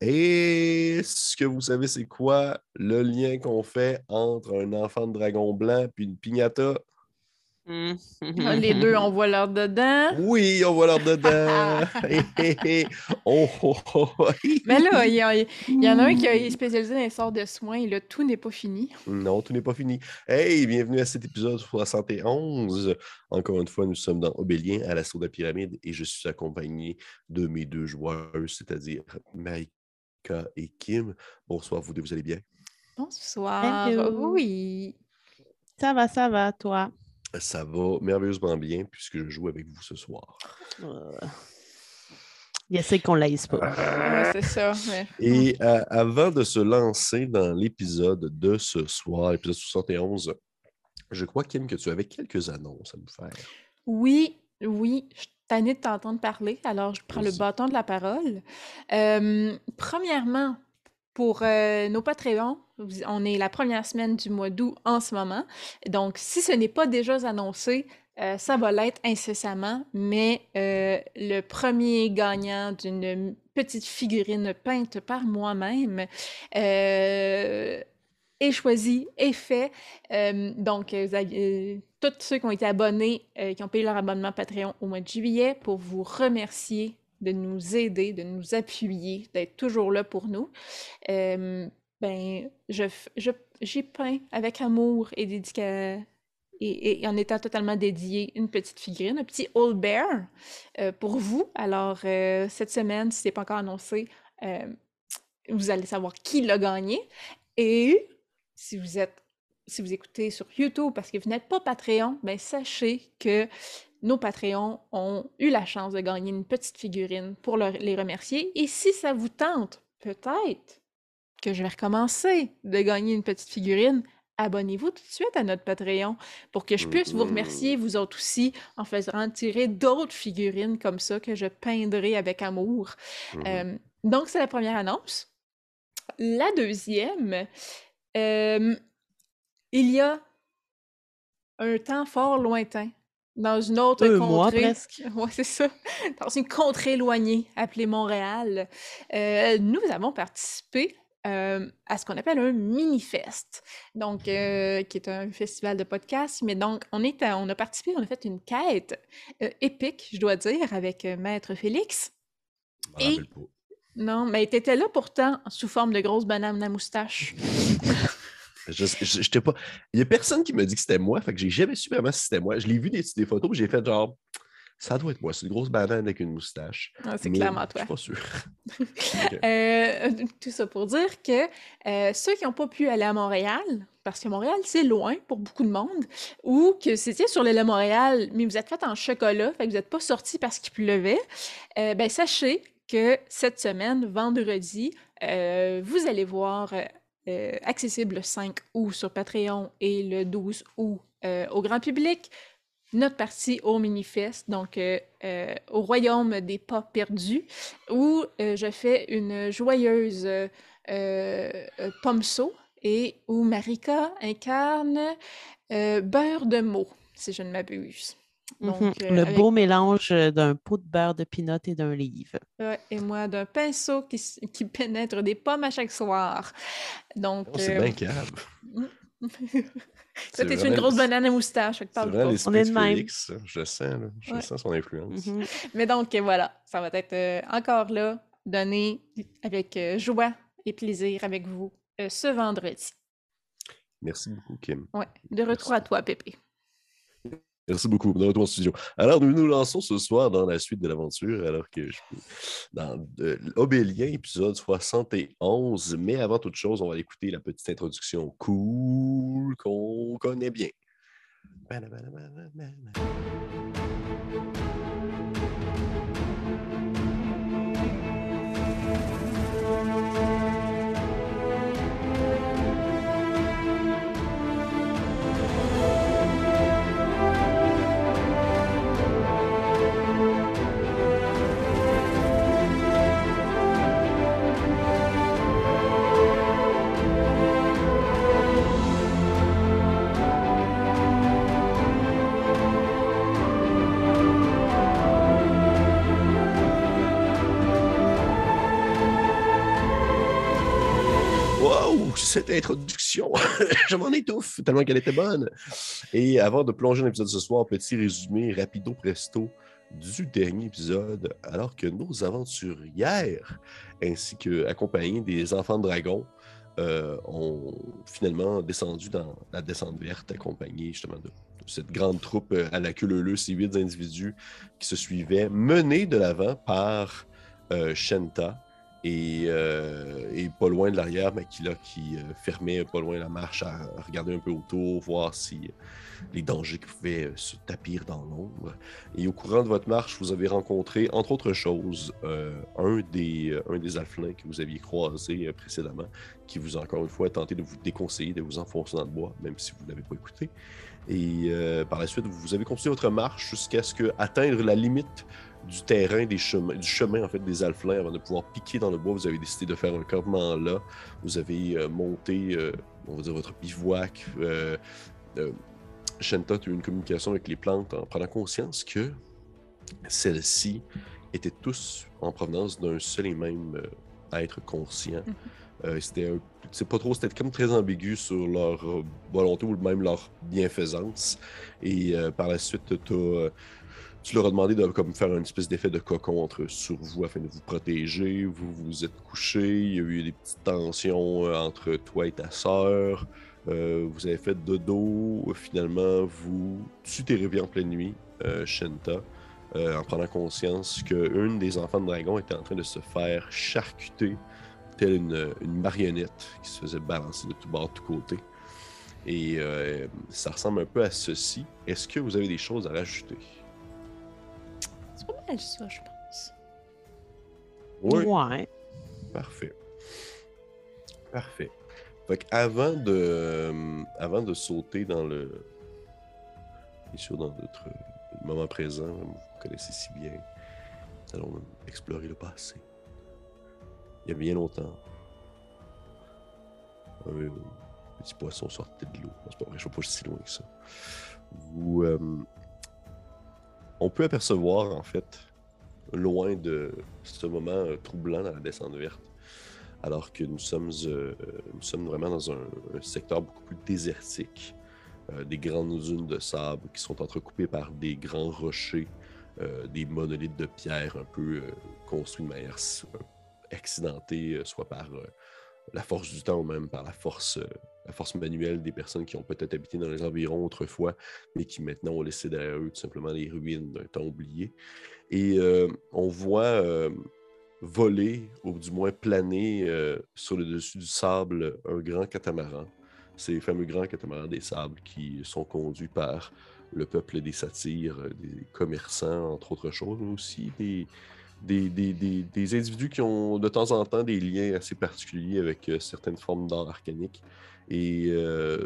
Est-ce que vous savez c'est quoi le lien qu'on fait entre un enfant de dragon blanc et une piñata? Ah, les deux, on voit leur dedans. Oui, on voit leur dedans. oh, oh, oh, Mais là, il y, en a un qui est spécialisé dans les sorts de soins et là, tout n'est pas fini. Non, tout n'est pas fini. Hey, bienvenue à cet épisode 71. Encore une fois, nous sommes dans Obélien, à l'assaut de la pyramide, et je suis accompagné de mes deux joueurs, c'est-à-dire Et Kim. Bonsoir, vous deux, vous allez bien? Bonsoir. Oui. Ça va, ça va, toi? Ça va merveilleusement bien puisque je joue avec vous ce soir. Il essaie qu'on l'aise pas. Ah, c'est ça. Et euh, avant de se lancer dans l'épisode de ce soir, l'épisode 71, je crois, Kim, que tu avais quelques annonces à nous faire. Oui, oui. Je t'en de t'entendre parler, alors je prends le bâton de la parole. Euh, premièrement, pour euh, nos Patreons, on est la première semaine du mois d'août en ce moment. Donc, si ce n'est pas déjà annoncé, euh, ça va l'être incessamment, mais euh, le premier gagnant d'une petite figurine peinte par moi-même est choisi, est fait. donc, tous ceux qui ont été abonnés, qui ont payé leur abonnement Patreon au mois de juillet, pour vous remercier de nous aider, de nous appuyer, d'être toujours là pour nous. ben, je, j'ai peint avec amour et, dédica... et, en étant totalement dédié une petite figurine, un petit Old Bear euh, pour vous. Alors, euh, cette semaine, si ce n'est pas encore annoncé, euh, vous allez savoir qui l'a gagné. Et si vous êtes si vous écoutez sur YouTube parce que vous n'êtes pas Patreon, ben sachez que nos Patreons ont eu la chance de gagner une petite figurine pour les remercier. Et si ça vous tente, peut-être que je vais recommencer de gagner une petite figurine, abonnez-vous tout de suite à notre Patreon pour que je puisse vous remercier, vous autres aussi, en faisant tirer d'autres figurines comme ça que je peindrai avec amour. Mmh euh, donc, c'est la première annonce. La deuxième, euh, il y a un temps fort lointain, dans une autre Deux contrée. mois presque. Oui, c'est ça. Dans une contrée éloignée appelée Montréal, euh, nous avons participé euh, à ce qu'on appelle un mini-fest, donc euh, qui est un festival de podcasts. Mais donc, on, est on a participé, on a fait une quête épique, je dois dire, avec Maître Félix. Et... Non, mais tu étais là pourtant sous forme de grosse banane à moustache. Je, pas... Il n'y a personne qui me dit que c'était moi, fait que j'ai jamais su vraiment si c'était moi. Je l'ai vu des, des photos, j'ai fait genre, ça doit être moi. C'est une grosse banane avec une moustache. Ah, c'est clairement toi. Je suis pas sûr. Euh, tout ça pour dire que euh, ceux qui n'ont pas pu aller à Montréal, parce que Montréal, c'est loin pour beaucoup de monde, ou que c'était sur l'île de Montréal, mais vous êtes fait en chocolat, fait que vous n'êtes pas sorti parce qu'il pleuvait, euh, ben sachez que cette semaine, vendredi, vous allez voir euh, accessible le 5 août sur Patreon et le 12 août euh, au grand public. Notre partie au Minifest, donc euh, au Royaume des Pas Perdus, où je fais une joyeuse pomso et où Marika incarne beurre de mots, si je ne m'abuse. Mhm. Euh, le beau mélange euh, d'un pot de beurre de pinot et d'un livre. et moi, d'un pinceau qui, qui, pénètre des pommes à chaque soir. Donc. Oh, c'est euh, bien calme. Ça, t'es une grosse banane à moustache. Vraiment On est de même. Félix, je sens, je sens son influence. Mhm. Mais donc, voilà, ça va être encore là, donné avec joie et plaisir avec vous ce vendredi. Merci beaucoup, Kim. Ouais. De retour à toi, Pépé. Merci beaucoup. De retour en studio. Alors, nous nous lançons ce soir dans la suite de l'aventure, alors que je dans Obélien, épisode 71. Mais avant toute chose, on va écouter la petite introduction cool qu'on connaît bien. Cette introduction. je m'en étouffe tellement qu'elle était bonne. Et avant de plonger dans l'épisode ce soir, petit résumé rapido presto du dernier épisode, alors que nos aventurières, ainsi que accompagnés des enfants de dragon, euh, ont finalement descendu dans la descente verte, accompagnés justement de, cette grande troupe euh, à la queue leu ces huit individus qui se suivaient, menés de l'avant par euh, Shenta, euh, et, pas loin de l'arrière, Makila qui euh, fermait pas loin la marche à, regarder un peu autour, voir si euh, les dangers qui pouvaient se tapir dans l'ombre. Et au courant de votre marche, vous avez rencontré, entre autres choses, un, des, un des que vous aviez croisé précédemment, qui vous a encore une fois tenté de vous déconseiller, de vous enfoncer dans le bois, même si vous ne l'avez pas écouté. Et par la suite, vous avez continué votre marche jusqu'à ce que atteindre la limite du terrain, des chemins, du chemin en fait des Alflins avant de pouvoir piquer dans le bois. Vous avez décidé de faire un campement là. Vous avez euh, monté, euh, on va dire, votre bivouac. Euh, Shenta a eu une communication avec les plantes en prenant conscience que celles-ci étaient tous en provenance d'un seul et même être conscient. Mhm. c'était c'est pas trop, c'était comme très ambigu sur leur volonté ou même leur bienfaisance. Et par la suite, tu as tu leur as demandé de comme, faire une espèce d'effet de cocon entre, sur vous afin de vous protéger. Vous vous êtes couché, il y a eu des petites tensions euh, entre toi et ta sœur. Euh, vous avez fait de dos. Finalement, vous, tu t'es réveillé en pleine nuit, euh, Shenta, en prenant conscience qu'une des enfants de dragon était en train de se faire charcuter, telle une, une marionnette qui se faisait balancer de tout bord, de tous côtés. Et ça ressemble un peu à ceci. Est-ce que vous avez des choses à rajouter? Ça, je pense. Oui. Ouais. Parfait. Parfait. Fait avant de, euh, avant de sauter dans le. Bien sûr, dans notre moment présent, vous connaissez si bien, allons explorer le passé. Il y a bien longtemps, un petit poisson sortait de l'eau. C'est pas vrai, je ne pas si loin que ça. Vous, euh, on peut apercevoir, en fait, loin de ce moment euh, troublant dans la descente verte, alors que nous sommes, euh, sommes vraiment dans un, secteur beaucoup plus désertique, euh, des grandes dunes de sable qui sont entrecoupées par des grands rochers, des monolithes de pierre un peu construits de manière accidentée, soit par la force du temps ou même par la force, la force manuelle des personnes qui ont peut-être habité dans les environs autrefois, mais qui maintenant ont laissé derrière eux tout simplement les ruines d'un temps oublié. Et euh, on voit euh, voler, ou du moins planer euh, sur le dessus du sable, un grand catamaran. Ces fameux grands catamarans des sables qui sont conduits par le peuple des satyres, des commerçants, entre autres choses, mais aussi des, des, individus qui ont de temps en temps des liens assez particuliers avec certaines formes d'art arcanique. Et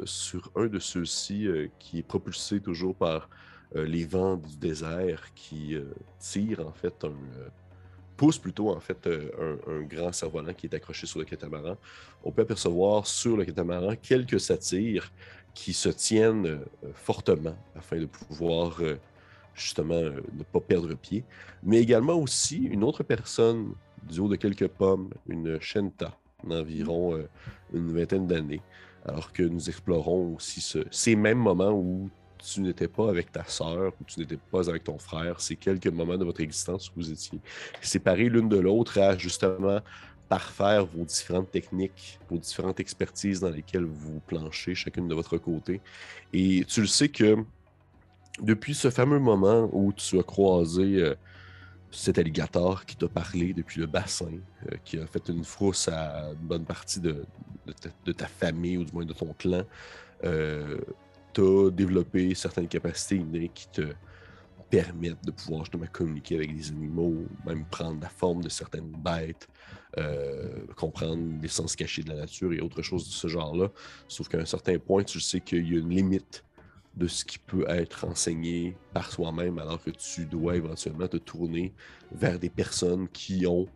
sur un de ceux-ci, qui est propulsé toujours par euh, les vents du désert qui euh, tirent en fait un euh, pousse plutôt en fait un, grand cerf-volant qui est accroché sur le catamaran. On peut apercevoir sur le catamaran quelques satyres qui se tiennent fortement afin de pouvoir justement ne pas perdre pied, mais également aussi une autre personne du haut de quelques pommes, une Shenta d'environ une vingtaine d'années, alors que nous explorons aussi ces mêmes moments où tu n'étais pas avec ta sœur ou tu n'étais pas avec ton frère. C'est quelques moments de votre existence où vous étiez séparés l'une de l'autre à justement parfaire vos différentes techniques, vos différentes expertises dans lesquelles vous planchez chacune de votre côté. Et tu le sais que depuis ce fameux moment où tu as croisé euh, cet alligator qui t'a parlé depuis le bassin, euh, qui a fait une frousse à une bonne partie de, ta, famille ou du moins de ton clan, euh, tu développé certaines capacités innées qui te permettent de pouvoir justement communiquer avec des animaux, même prendre la forme de certaines bêtes, euh, comprendre les sens cachés de la nature et autre chose de ce genre-là. Sauf qu'à un certain point, tu sais qu'il y a une limite de ce qui peut être enseigné par soi-même, alors que tu dois éventuellement te tourner vers des personnes qui ont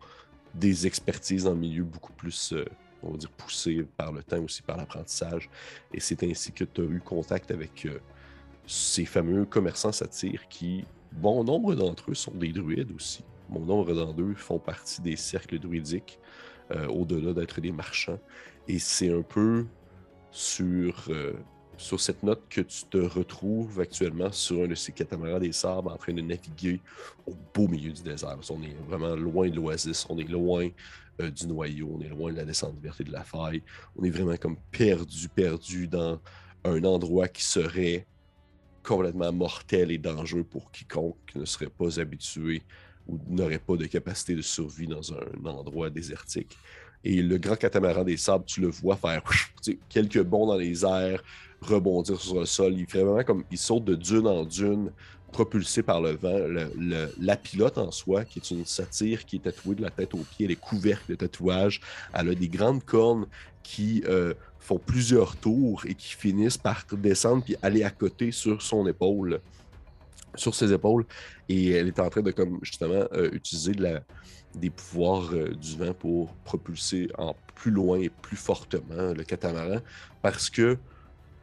des expertises le milieu beaucoup plus euh, on va dire, poussé par le temps, aussi par l'apprentissage. Et c'est ainsi que tu as eu contact avec euh, ces fameux commerçants satyres qui, bon nombre d'entre eux sont des druides aussi. Bon nombre d'entre eux font partie des cercles druidiques. au-delà d'être des marchands. Et c'est un peu sur, sur cette note que tu te retrouves actuellement sur un de ces catamarans des sables en train de naviguer au beau milieu du désert. On est vraiment loin de l'oasis, on est loin du noyau, on est loin de la descente verte de la faille. On est vraiment comme perdu, perdu dans un endroit qui serait complètement mortel et dangereux pour quiconque ne serait pas habitué ou n'aurait pas de capacité de survie dans un endroit désertique. Et le grand catamaran des sables, tu le vois faire quelques bonds dans les airs, rebondir sur le sol. Il fait vraiment comme il saute de dune en dune, propulsé par le vent. la pilote en soi, qui est une satire qui est tatouée de la tête aux pieds, elle est couverte de tatouages. Elle a des grandes cornes qui euh, font plusieurs tours et qui finissent par descendre puis aller à côté sur son épaule, sur ses épaules. Et elle est en train de, comme justement, euh, utiliser la, des pouvoirs euh, du vent pour propulser en plus loin et plus fortement le catamaran parce que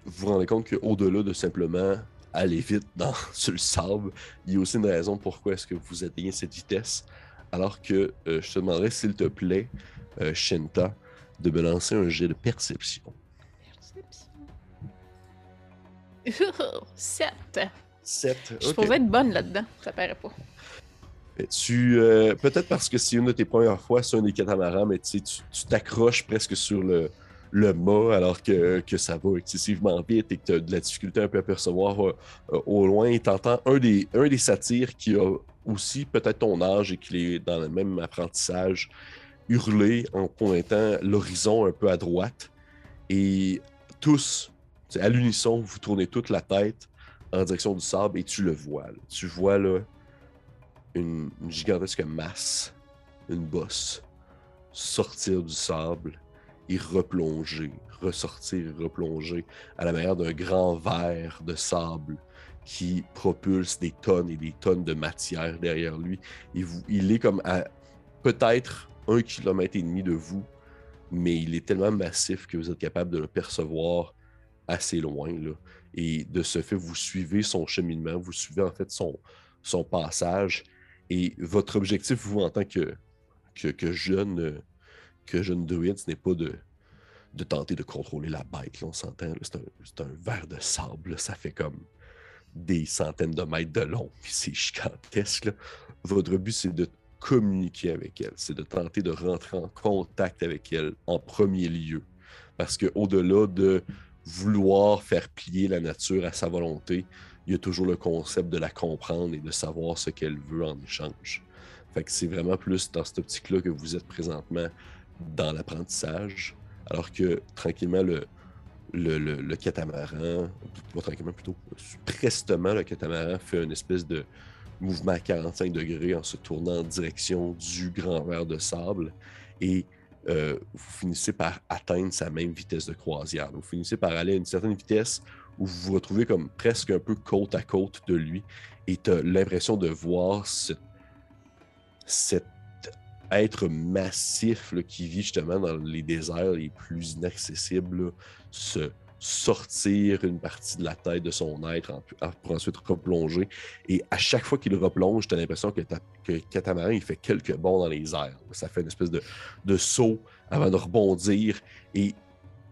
vous vous rendez compte qu'au-delà de simplement aller vite dans, sur le sable, il y a aussi une raison pourquoi est-ce que vous atteignez cette vitesse. Alors que euh, je te demanderais, s'il te plaît, euh, Shinta, de me lancer un jet de perception. Perception. 7. 7. Je pourrais être bonne là-dedans, ça paraît pas. Tu, euh, peut-être parce que c'est une de tes premières fois sur un des catamarans, mais tu t'accroches presque sur le, le mât alors que, que, ça va excessivement vite et que tu as de la difficulté un peu à percevoir euh, au loin. Tu entends un des, un des satyres qui a aussi peut-être ton âge et qui est dans le même apprentissage hurler en pointant l'horizon un peu à droite. Et tous, à l'unisson, vous tournez toute la tête en direction du sable et tu le vois. Tu vois là, une, gigantesque masse, une bosse, sortir du sable et replonger, ressortir et replonger à la manière d'un grand verre de sable qui propulse des tonnes et des tonnes de matière derrière lui. Il est comme à peut-être un kilomètre et demi de vous, mais il est tellement massif que vous êtes capable de le percevoir assez loin. Là. Et de ce fait, vous suivez son cheminement, vous suivez en fait son passage. Et votre objectif, vous, en tant que, jeune, que jeune druide, ce n'est pas de, tenter de contrôler la bête. on s'entend. C'est un, un, verre de sable. ça fait comme des centaines de mètres de long. C'est gigantesque. Votre but, c'est de communiquer avec elle. C'est de tenter de rentrer en contact avec elle en premier lieu. Parce qu'au-delà de vouloir faire plier la nature à sa volonté, il y a toujours le concept de la comprendre et de savoir ce qu'elle veut en échange. Fait c'est vraiment plus dans cette optique-là que vous êtes présentement dans l'apprentissage, alors que tranquillement, le, le, le, catamaran, pas tranquillement plutôt, prestement, le catamaran fait une espèce de mouvement à 45 degrés en se tournant en direction du grand verre de sable et euh, vous finissez par atteindre sa même vitesse de croisière. Vous finissez par aller à une certaine vitesse où vous vous retrouvez comme presque un peu côte à côte de lui et tu as l'impression de voir cet être massif qui vit justement dans les déserts les plus inaccessibles se sortir une partie de la tête de son être pour ensuite replonger. Et à chaque fois qu'il replonge, tu as l'impression que, que Catamaran il fait quelques bonds dans les airs. Ça fait une espèce de, de saut avant de rebondir. Et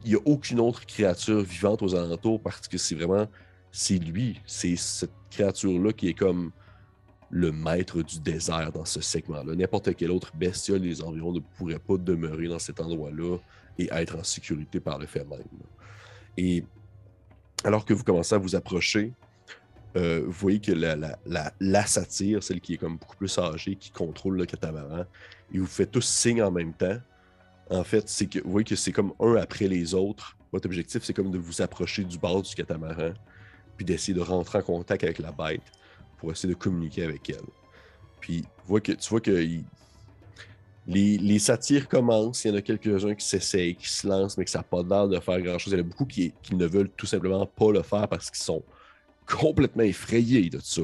il n'y a aucune autre créature vivante aux alentours parce que c'est vraiment, c'est lui, c'est cette créature-là qui est comme le maître du désert dans ce segment-là. N'importe quelle autre bestiole des environs ne pourrait pas demeurer dans cet endroit-là et être en sécurité par le fait même. Et alors que vous commencez à vous approcher, euh, vous voyez que la, la, la, satire, celle qui est comme beaucoup plus âgée, qui contrôle le catamaran, et vous faites tous signe en même temps en fait, c'est que vous voyez que c'est comme un après les autres. Votre objectif, c'est comme de vous approcher du bord du catamaran, puis d'essayer de rentrer en contact avec la bête pour essayer de communiquer avec elle. Puis que, tu vois que les, les, satires commencent, il y en a quelques-uns qui s'essayent, qui se lancent, mais que ça n'a pas l'air de faire grand-chose. Il y en a beaucoup qui, ne veulent tout simplement pas le faire parce qu'ils sont complètement effrayés de ça.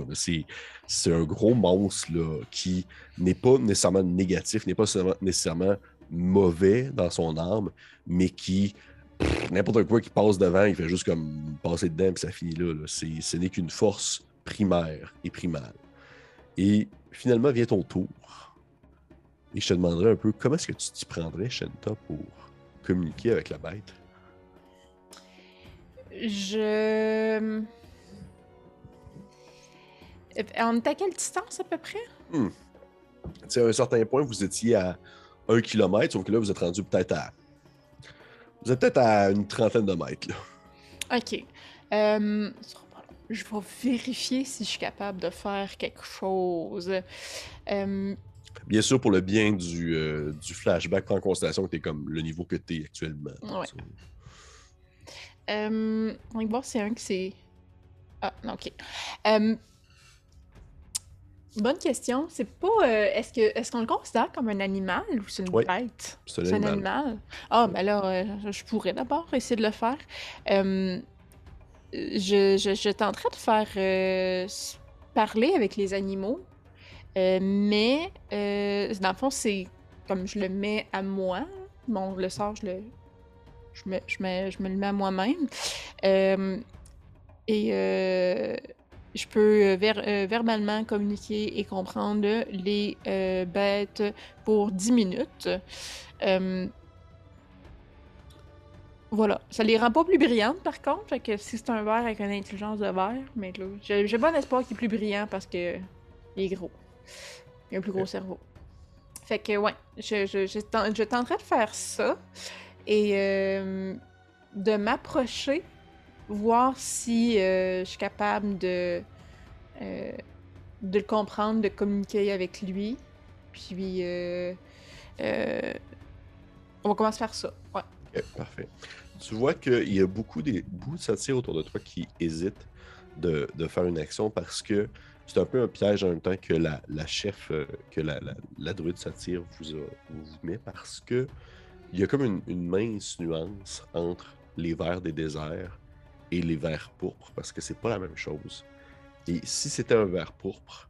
C'est un gros monstre qui n'est pas nécessairement négatif, n'est pas nécessairement mauvais dans son arme, mais qui, n'importe quoi qui passe devant, il fait juste comme passer dedans, et ça finit là. Ce n'est qu'une force primaire et primale. Et finalement vient ton tour. Et je te demanderais un peu comment est-ce que tu t'y prendrais, Shenta, pour communiquer avec la bête? Je. On est à quelle distance à peu près? Hmm. à un certain point, vous étiez à un kilomètre, sauf que là, vous êtes rendu peut-être à. Vous êtes peut-être à une trentaine de mètres, là. Ok. Euh, je vais vérifier si je suis capable de faire quelque chose. Euh, Bien sûr, pour le bien du, euh, du flashback, prends en considération que tu es comme le niveau que tu es actuellement. Ouais. On va voir si c'est un qui c'est. Ah, non, ok. Bonne question. C'est pas. Euh, est-ce que est-ce qu'on le considère comme un animal ou c'est une Oui, bête? C'est un animal. Ah, ben là, euh, je pourrais d'abord essayer de le faire. Euh, je, je, je tenterais de faire euh, parler avec les animaux, mais dans le fond, c'est comme je le mets à moi. Bon, le sort, je le. Je me, je me, je me le mets à moi-même. Et euh, je peux euh, ver- euh, verbalement communiquer et comprendre les euh, bêtes pour 10 minutes. Euh, voilà. Ça les rend pas plus brillantes, par contre. Fait que si c'est un verre avec une intelligence de verre, mais là, j'ai bon espoir qu'il est plus brillant parce que il est gros. Il a un plus gros cerveau. Fait que, ouais, je, je, je, je tenterai de faire ça et de m'approcher, voir si euh, je suis capable de, euh, de le comprendre, de communiquer avec lui. Puis, euh, euh, on va commencer à faire ça. Ouais. Parfait. Tu vois qu'il y a beaucoup de satire autour de toi qui hésitent de, de faire une action parce que c'est un peu un piège en même temps que la, la chef, que la, la, la druide satire vous, a- vous met parce que il y a comme une, une mince nuance entre les vers des déserts et les vers pourpres parce que c'est pas la même chose. Et si c'était un ver pourpre,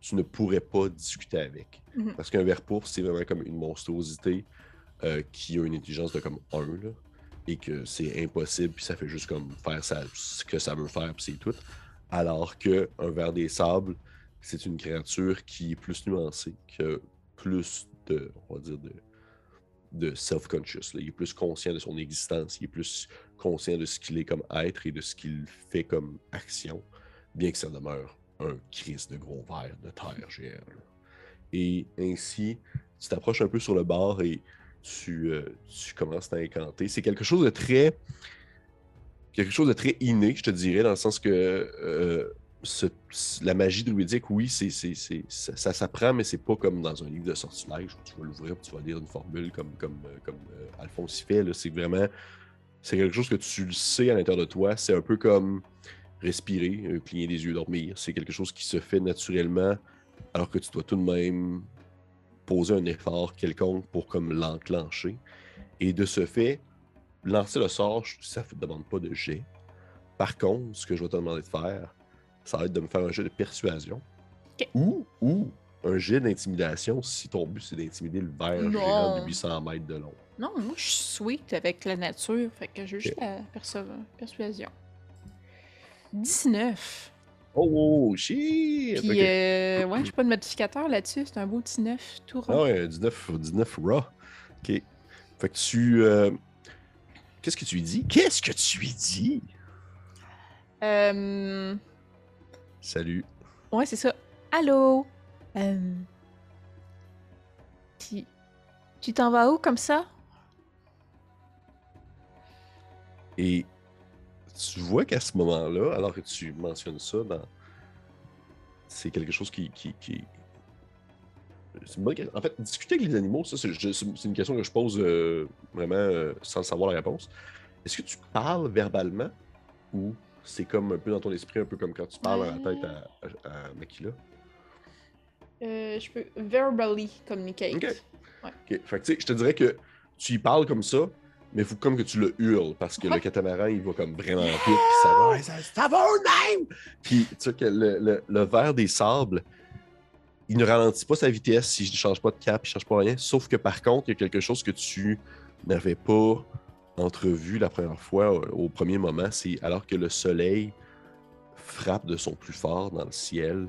tu ne pourrais pas discuter avec. Mhm. Parce qu'un ver pourpre, c'est vraiment comme une monstruosité euh, qui a une intelligence de comme 1, là, et que c'est impossible, puis ça fait juste comme faire ça, ce que ça veut faire, puis c'est tout. Alors que un ver des sables, c'est une créature qui est plus nuancée, qui a plus de, on va dire, de, de self-conscious. Il est plus conscient de son existence, il est plus conscient de ce qu'il est comme être et de ce qu'il fait comme action, bien que ça demeure un crise de gros ver de terre là. Et ainsi, tu t'approches un peu sur le bord et tu, euh, tu commences à incanter. C'est quelque chose de très. quelque chose de très inné, je te dirais, dans le sens que euh, la magie druidique, oui, c'est, c'est, ça, s'apprend, mais c'est pas comme dans un livre de sortilège où tu vas l'ouvrir et tu vas lire une formule comme, comme, euh, Alphonse y fait. C'est vraiment. C'est quelque chose que tu le sais à l'intérieur de toi. C'est un peu comme respirer, euh, cligner des yeux, dormir. C'est quelque chose qui se fait naturellement alors que tu dois tout de même poser un effort quelconque pour comme l'enclencher. Et de ce fait, lancer le sort, ça ne demande pas de jet. Par contre, ce que je vais te demander de faire, ça va être de me faire un jet de persuasion. Ou, ou un jet d'intimidation si ton but c'est d'intimider le verre géant de 800 mètres de long. Non, moi, je suis sweet avec la nature. Fait que j'ai juste la persuasion. 19. Oh, shit! Puis, euh, ouais, j'ai pas de modificateur là-dessus. C'est un beau 19 tout rond. Ah ouais, 19, 19 raw. Ok. Fait que tu. euh, Qu'est-ce que tu lui dis? Qu'est-ce que tu lui dis? Euh, Salut. Ouais, c'est ça. Allô? Euh... Puis, tu t'en vas où comme ça? Et tu vois qu'à ce moment-là, alors que tu mentionnes ça, dans... c'est quelque chose qui. qui, qui- c'est une bonne question. En fait, discuter avec les animaux, ça, c'est une question que je pose euh, vraiment euh, sans savoir la réponse. Est-ce que tu parles verbalement ou c'est comme un peu dans ton esprit, un peu comme quand tu parles à la tête à, à, à Makila? Euh, je peux verbally communicate. Ok. Ok. Fait que, je te dirais que tu y parles comme ça, mais il faut comme que tu le hurles parce que Ouais. le catamaran, il va comme vraiment vite, puis ça va, ça, ça va même! Puis, tu sais, que le, le, le verre des sables, il ne ralentit pas sa vitesse si je ne change pas de cap, il ne change pas rien. Sauf que par contre, il y a quelque chose que tu n'avais pas entrevu la première fois au premier moment, c'est alors que le soleil frappe de son plus fort dans le ciel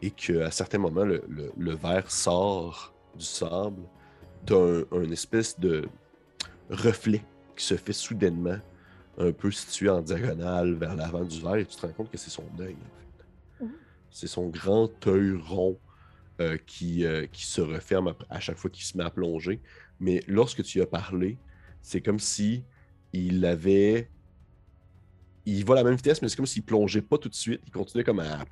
et qu'à certains moments, le, le, le verre sort du sable, d'un un espèce de reflet qui se fait soudainement, un peu situé en diagonale vers l'avant du verre, et tu te rends compte que c'est son œil, en fait. Mhm. C'est son grand œil rond euh, qui, euh, qui se referme à, chaque fois qu'il se met à plonger. Mais lorsque tu as parlé, c'est comme si il avait. Il va à la même vitesse, mais c'est comme s'il plongeait pas tout de suite. Il continuait comme à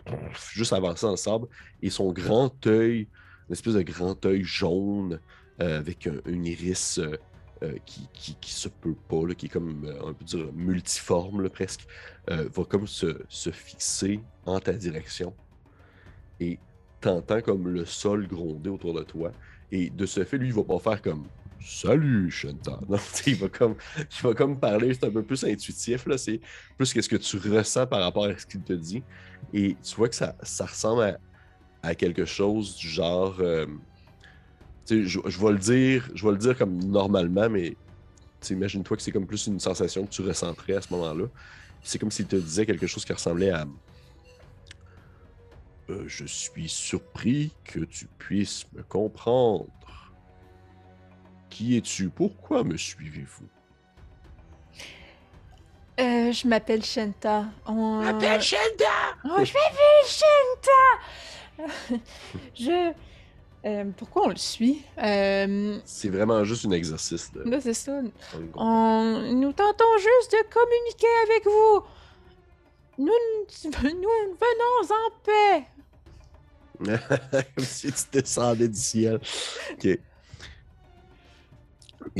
juste avancer dans le sable. Et son grand œil, une espèce de grand œil jaune euh, avec un, une iris euh, euh, qui, qui, qui se peut pas, là, qui est comme, euh, on peut dire, multiforme presque, euh, va comme se, se fixer en ta direction. Et t'entends comme le sol gronder autour de toi. Et de ce fait, lui, il va pas faire comme Salut, Shanta. Non, il va comme, il va comme parler, c'est un peu plus intuitif, là. C'est plus qu'est-ce que tu ressens par rapport à ce qu'il te dit. Et tu vois que ça, ça ressemble à, quelque chose du genre. Je, je vais le dire, je vais le dire comme normalement, mais imagine-toi que c'est comme plus une sensation que tu ressentais à ce moment-là. C'est comme s'il te disait quelque chose qui ressemblait à. Euh, je suis surpris que tu puisses me comprendre. Qui es-tu? Pourquoi me suivez-vous? Euh, je m'appelle Shenta. On... Shenda! Oh, je m'appelle Shenta! je... Euh, pourquoi on le suit? Euh, C'est vraiment juste un exercice de. là, c'est ça. On... Nous tentons juste de communiquer avec vous. Nous, nous venons en paix. Comme si tu descendais du ciel. Ok. Et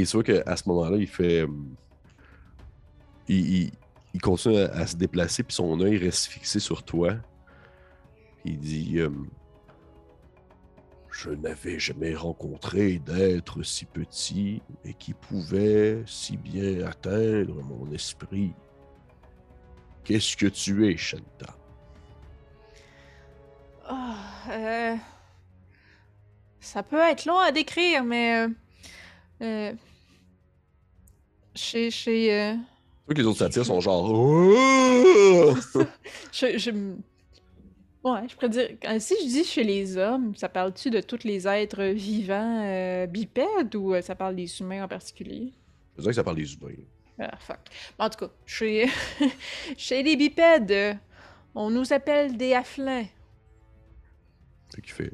c'est vrai qu'à ce moment-là, il fait. euh, Il, il- il continue à, à se déplacer, puis son œil reste fixé sur toi. Il dit euh, Je n'avais jamais rencontré d'être si petit et qui pouvait si bien atteindre mon esprit. Qu'est-ce que tu es, Shanta? Ah, euh, Ça peut être long à décrire, mais... Euh... euh, Chez... Chez... euh, que les autres satires sont genre. Je, je... Ouais, je pourrais dire... quand- Si je dis chez les hommes, ça parle-tu de tous les êtres vivants euh, bipèdes ou euh, ça parle des humains en particulier? Je dirais que ça parle des humains. Ah, fuck. Bon, en tout cas, chez, chez les bipèdes, euh, on nous appelle des afflins. Fait qu'il fait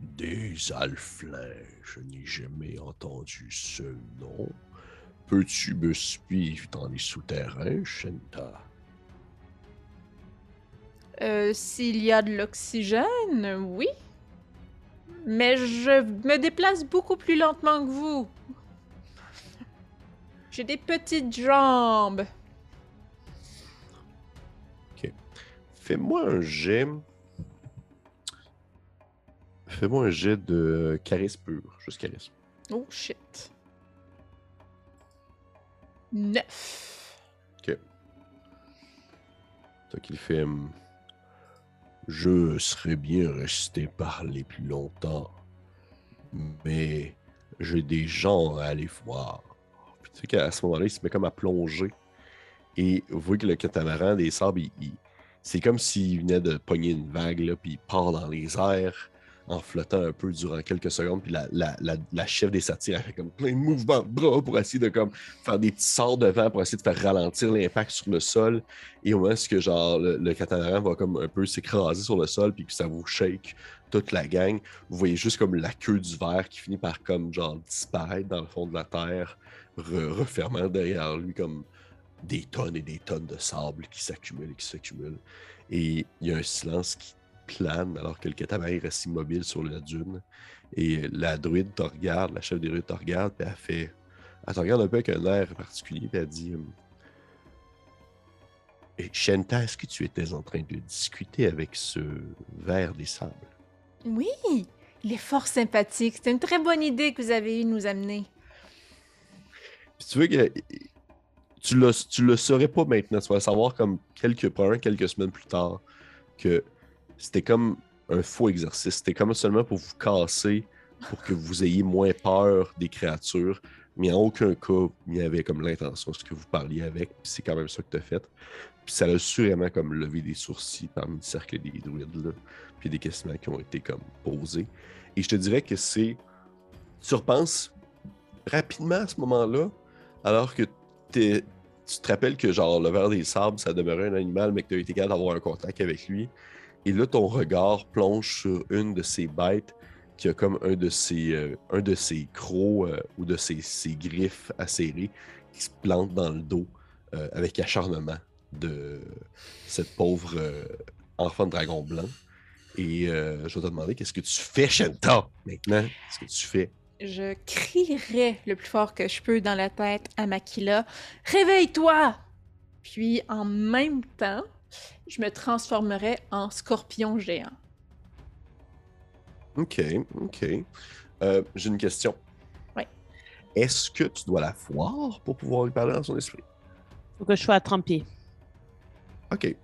Des alflins, je n'ai jamais entendu ce nom. Peux-tu me suivre dans les souterrains, Shenta? Euh, S'il y a de l'oxygène, oui. Mais je me déplace beaucoup plus lentement que vous. J'ai des petites jambes. Fais-moi un jet. Fais-moi un jet de charisme pur, juste charisme. Oh shit. Neuf. Toi qu'il fait hum, Je serais bien resté parler plus longtemps, mais j'ai des gens à aller voir. Tu sais qu'à ce moment-là, il se met comme à plonger. Et vous voyez que le catamaran des sables, c'est comme s'il venait de pogner une vague, là, puis il part dans les airs en flottant un peu durant quelques secondes. Puis la, la, la, la chef des satires, elle fait comme plein de mouvements de bras pour essayer de comme faire des petits sorts de vent pour essayer de faire ralentir l'impact sur le sol. Et au moment où que genre le, le catamaran va comme un peu s'écraser sur le sol puis que ça vous shake toute la gang, vous voyez juste comme la queue du verre qui finit par comme genre disparaître dans le fond de la terre, re- refermant derrière lui comme des tonnes et des tonnes de sable qui s'accumulent et qui s'accumulent. Et il y a un silence qui plane alors que le catamaran reste immobile sur la dune. Et la druide te regarde, la chef des druides te regarde, puis elle fait. Elle te regarde un peu avec un air particulier, puis elle dit et Shenta, est-ce que tu étais en train de discuter avec ce ver des sables? Oui, il est fort sympathique. C'est une très bonne idée que vous avez eue de nous amener. Puis tu veux que tu le, tu le saurais pas maintenant, tu vas le savoir comme quelques, probablement quelques semaines plus tard, que c'était comme un faux exercice. C'était comme seulement pour vous casser, pour que vous ayez moins peur des créatures, mais en aucun cas, il y avait comme l'intention, ce que vous parliez avec, c'est quand même ça que tu as fait. Puis ça a sûrement comme levé des sourcils parmi le cercle des druides, puis des questionnements qui ont été comme posés. Et je te dirais que c'est tu repenses rapidement à ce moment-là, alors que tu te rappelles que genre le ver des sables, ça demeurait un animal, mais que tu as été capable d'avoir un contact avec lui. Et là, ton regard plonge sur une de ces bêtes qui a comme un de ses, euh, un de ses crocs euh, ou de ses, ses, griffes acérées qui se plante dans le dos euh, avec acharnement de cette pauvre enfant de dragon blanc. Et je vais te demander qu'est-ce que tu fais, Shanta, maintenant? Qu'est-ce que tu fais? Je crierai le plus fort que je peux dans la tête à Makila Réveille-toi! Puis en même temps, je me transformerai en scorpion géant. Ok, ok. Euh, j'ai une question. Oui. Est-ce que tu dois la voir pour pouvoir lui parler dans son esprit? Faut que je sois à 30 pieds. Ok.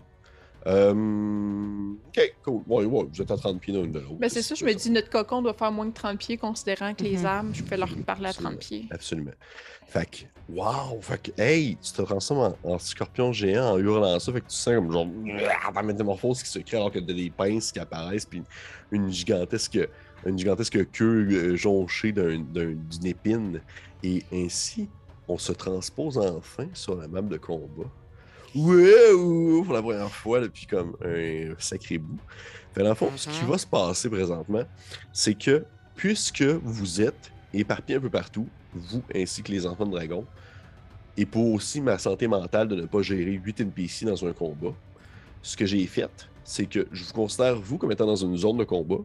Euh, ok, cool. Ouais, ouais, vous êtes à 30 pieds l'un de l'autre. Ben c'est ça, je me dis, notre cocon doit faire moins que 30 pieds, considérant que les Mhm. armes, je peux leur parler à 30 pieds. Absolument. Fait que, wow! Fait que, hey, tu te transformes en, en scorpion géant en hurlant ça. Fait que tu sens comme genre, la métamorphose qui se crée alors que t'as des pinces qui apparaissent, puis une, une gigantesque, une gigantesque queue euh, jonchée d'un- d'un- d'une épine. Et ainsi, on se transpose enfin sur la map de combat. Wow! Pour la première fois depuis comme un sacré bout. Fait dans le fond, ce qui Mhm. va se passer présentement, c'est que puisque vous êtes éparpillés un peu partout, vous ainsi que les enfants de dragon, et pour aussi ma santé mentale de ne pas gérer 8 NPC dans un combat, ce que j'ai fait, c'est que je vous considère vous comme étant dans une zone de combat.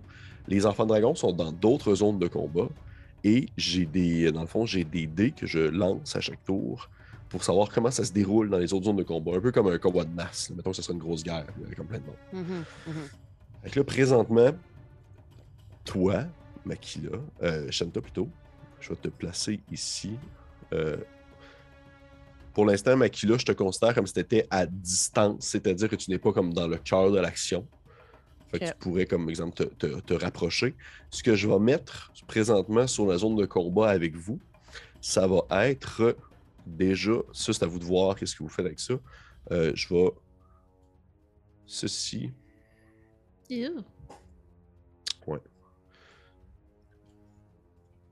Les enfants de dragon sont dans d'autres zones de combat. Et j'ai des. Dans le fond, j'ai des dés que je lance à chaque tour pour savoir comment ça se déroule dans les autres zones de combat. Un peu comme un combat de masse. là. Mettons que ce serait une grosse guerre, là, comme plein de monde. Mhm, mhm. Fait que là, présentement, toi, Makila, euh, Shanta plutôt, je vais te placer ici. Euh, pour l'instant, Makila, je te considère comme si tu étais à distance, c'est-à-dire que tu n'es pas comme dans le cœur de l'action. Fait que tu pourrais, comme exemple, te, te- te rapprocher. Ce que je vais mettre présentement sur la zone de combat avec vous, ça va être déjà, ça c'est à vous de voir qu'est-ce que vous faites avec ça. Euh, je vais. Ceci. Ew.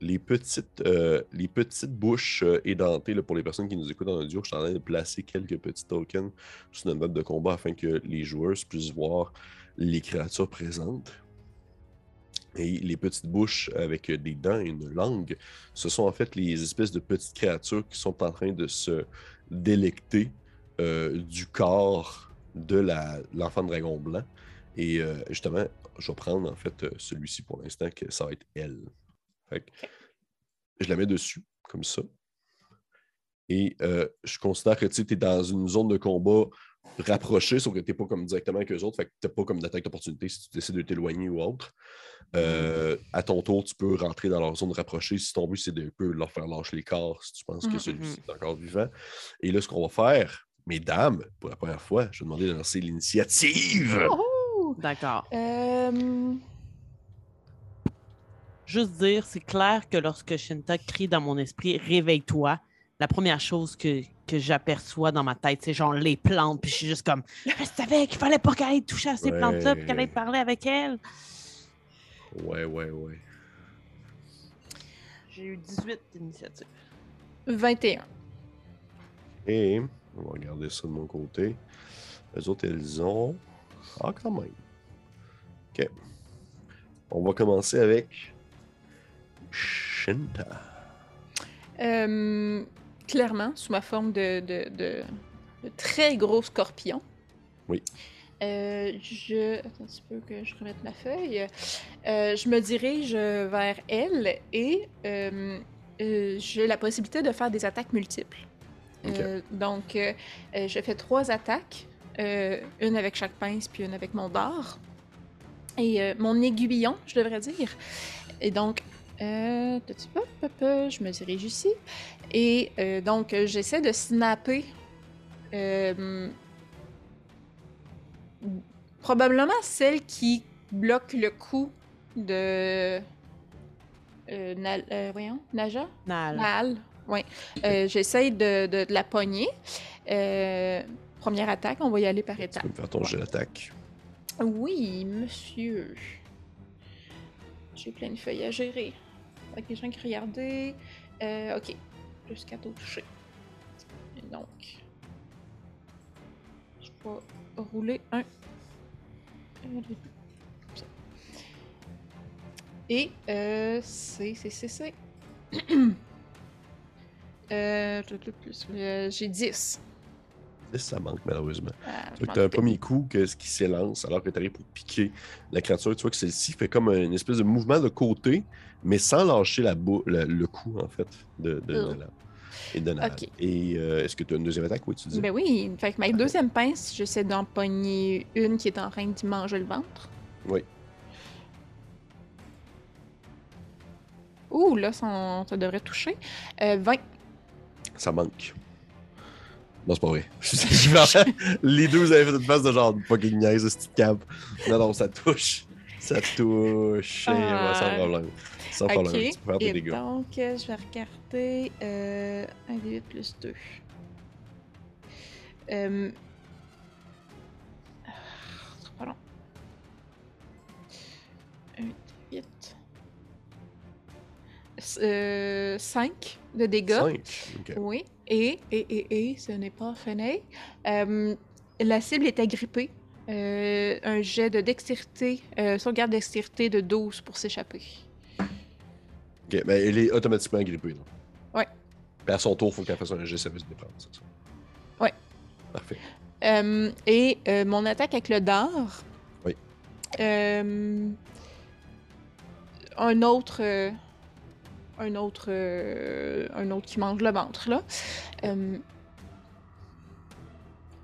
les petites, euh, les petites bouches euh, édentées, là, pour les personnes qui nous écoutent en audio, je suis en train de placer quelques petits tokens sur notre map de combat afin que les joueurs puissent voir les créatures présentes. Et les petites bouches avec des dents et une langue, ce sont en fait les espèces de petites créatures qui sont en train de se délecter euh, du corps de l'enfant dragon blanc. Et euh, justement, je vais prendre en fait celui-ci pour l'instant, que ça va être elle. Fait je la mets dessus, comme ça. Et euh, je considère que tu es dans une zone de combat rapprochée, sauf que tu n'es pas comme directement avec eux autres. Fait que tu n'as pas comme d'attaque d'opportunité si tu décides de t'éloigner ou autre. Euh, à ton tour, tu peux rentrer dans leur zone rapprochée si ton but c'est de un peu leur faire lâcher les corps si tu penses que Mhm. celui-ci est encore vivant. Et là, ce qu'on va faire, mesdames, pour la première fois, je vais demander de lancer l'initiative. Oh! D'accord. Euh, Juste dire, c'est clair que lorsque Shinta crie dans mon esprit Réveille-toi, la première chose que, que j'aperçois dans ma tête, c'est genre les plantes. Puis je suis juste comme Je savais qu'il fallait pas qu'elle aille toucher à ces plantes-là, puis qu'elle aille parler avec elle. Ouais, ouais, ouais. J'ai eu 18 d'initiative. 21. Et on va regarder ça de mon côté. Les autres, elles ont. Ah, quand même. Ok. On va commencer avec. Shinta. Euh, clairement, sous ma forme de, de, de- de très gros scorpion. Oui. Euh, je. Attends un petit peu que je remette ma feuille. Euh, je me dirige vers elle et euh, j'ai la possibilité de faire des attaques multiples. Donc, je fais trois attaques, une avec chaque pince puis une avec mon dard. Et mon aiguillon, je devrais dire. Et donc, euh, je me dirige ici. Et euh, donc, j'essaie de snapper. euh, probablement celle qui bloque le coup de. euh, Nal- euh, voyons, Naja? Nal. Mal, oui. Euh, J'essaie de, de- de la pogner. Euh, première attaque, on va y aller par Tu étapes. peux me faire ton jet d'attaque. Oui, monsieur. J'ai plein de feuilles à gérer. Les gens qui regardaient. Euh, ok, plus 4 au toucher. Et donc, je vais rouler un. Et euh, c'est, c'est, c'est, c'est. euh, euh, j'ai 10. 10, ça manque malheureusement. Ah, Tu t'as un premier coup que, ce qui s'élance alors que tu arrives pour piquer la créature. Tu vois que celle-ci fait comme une espèce de mouvement de côté, mais sans lâcher la le, le coup, en fait, de, de, de la- et euh, est-ce que tu as une deuxième attaque? Oui, tu dis. Ben oui, fait que ma deuxième pince, j'essaie d'en pogner une qui est en train d'y manger le ventre. Oui. Ouh, là, ça, ça devrait toucher. Euh, 20. Ça manque. Non, c'est pas vrai. Les deux, vous avez fait une face de genre fucking niaise, ce petit cap. Non, non, ça touche. Ça touche. Et, ouais, sans Ah. problème. Sans Ok. problème. Tu peux faire Et dégâts. donc, euh, je vais regarder euh, 1 d 8 plus 2. Euh... ah, long. 1 d 8. Euh, 5 de dégâts. 5. Ok. Oui. Et, et, et, et, ce n'est pas fini. Euh, la cible est agrippée. Euh, un jet de dextérité, euh, sauvegarde dextérité de 12 pour s'échapper. Ok, mais elle est automatiquement agrippée. Là. Ouais. Puis à son tour, il faut qu'elle fasse un jet service de défense. c'est ça? Ouais. Parfait. Euh, et euh, mon attaque avec le dard. Oui. Euh, un autre. Un autre. euh, un autre qui mange le ventre, là. Euh,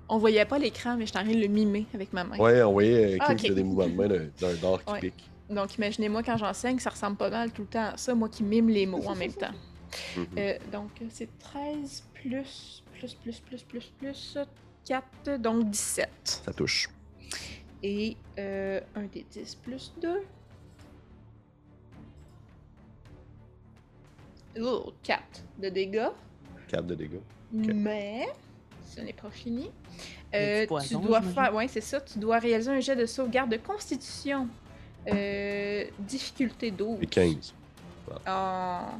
on voyait pas l'écran, mais je suis en train de le mimer avec ma main. Ouais, on voyait euh, Ah, Kim ok. qui fait des mouvements de main d'un d'un dard qui Ouais. pique. Donc imaginez-moi quand j'enseigne, ça ressemble pas mal tout le temps à ça, moi qui mime les mots en même temps. Mhm. Euh, donc c'est 13 plus, plus, plus, plus, plus, plus 4, donc 17. Ça touche. Et euh, un des 10 plus 2. Oh, 4 de dégâts. 4 de dégâts. Mais ce n'est pas fini. Euh, tu poison, dois j'imagine. faire, ouais, c'est ça. Tu dois réaliser un jet de sauvegarde de constitution. Euh, difficulté 12. Et 15. Ah.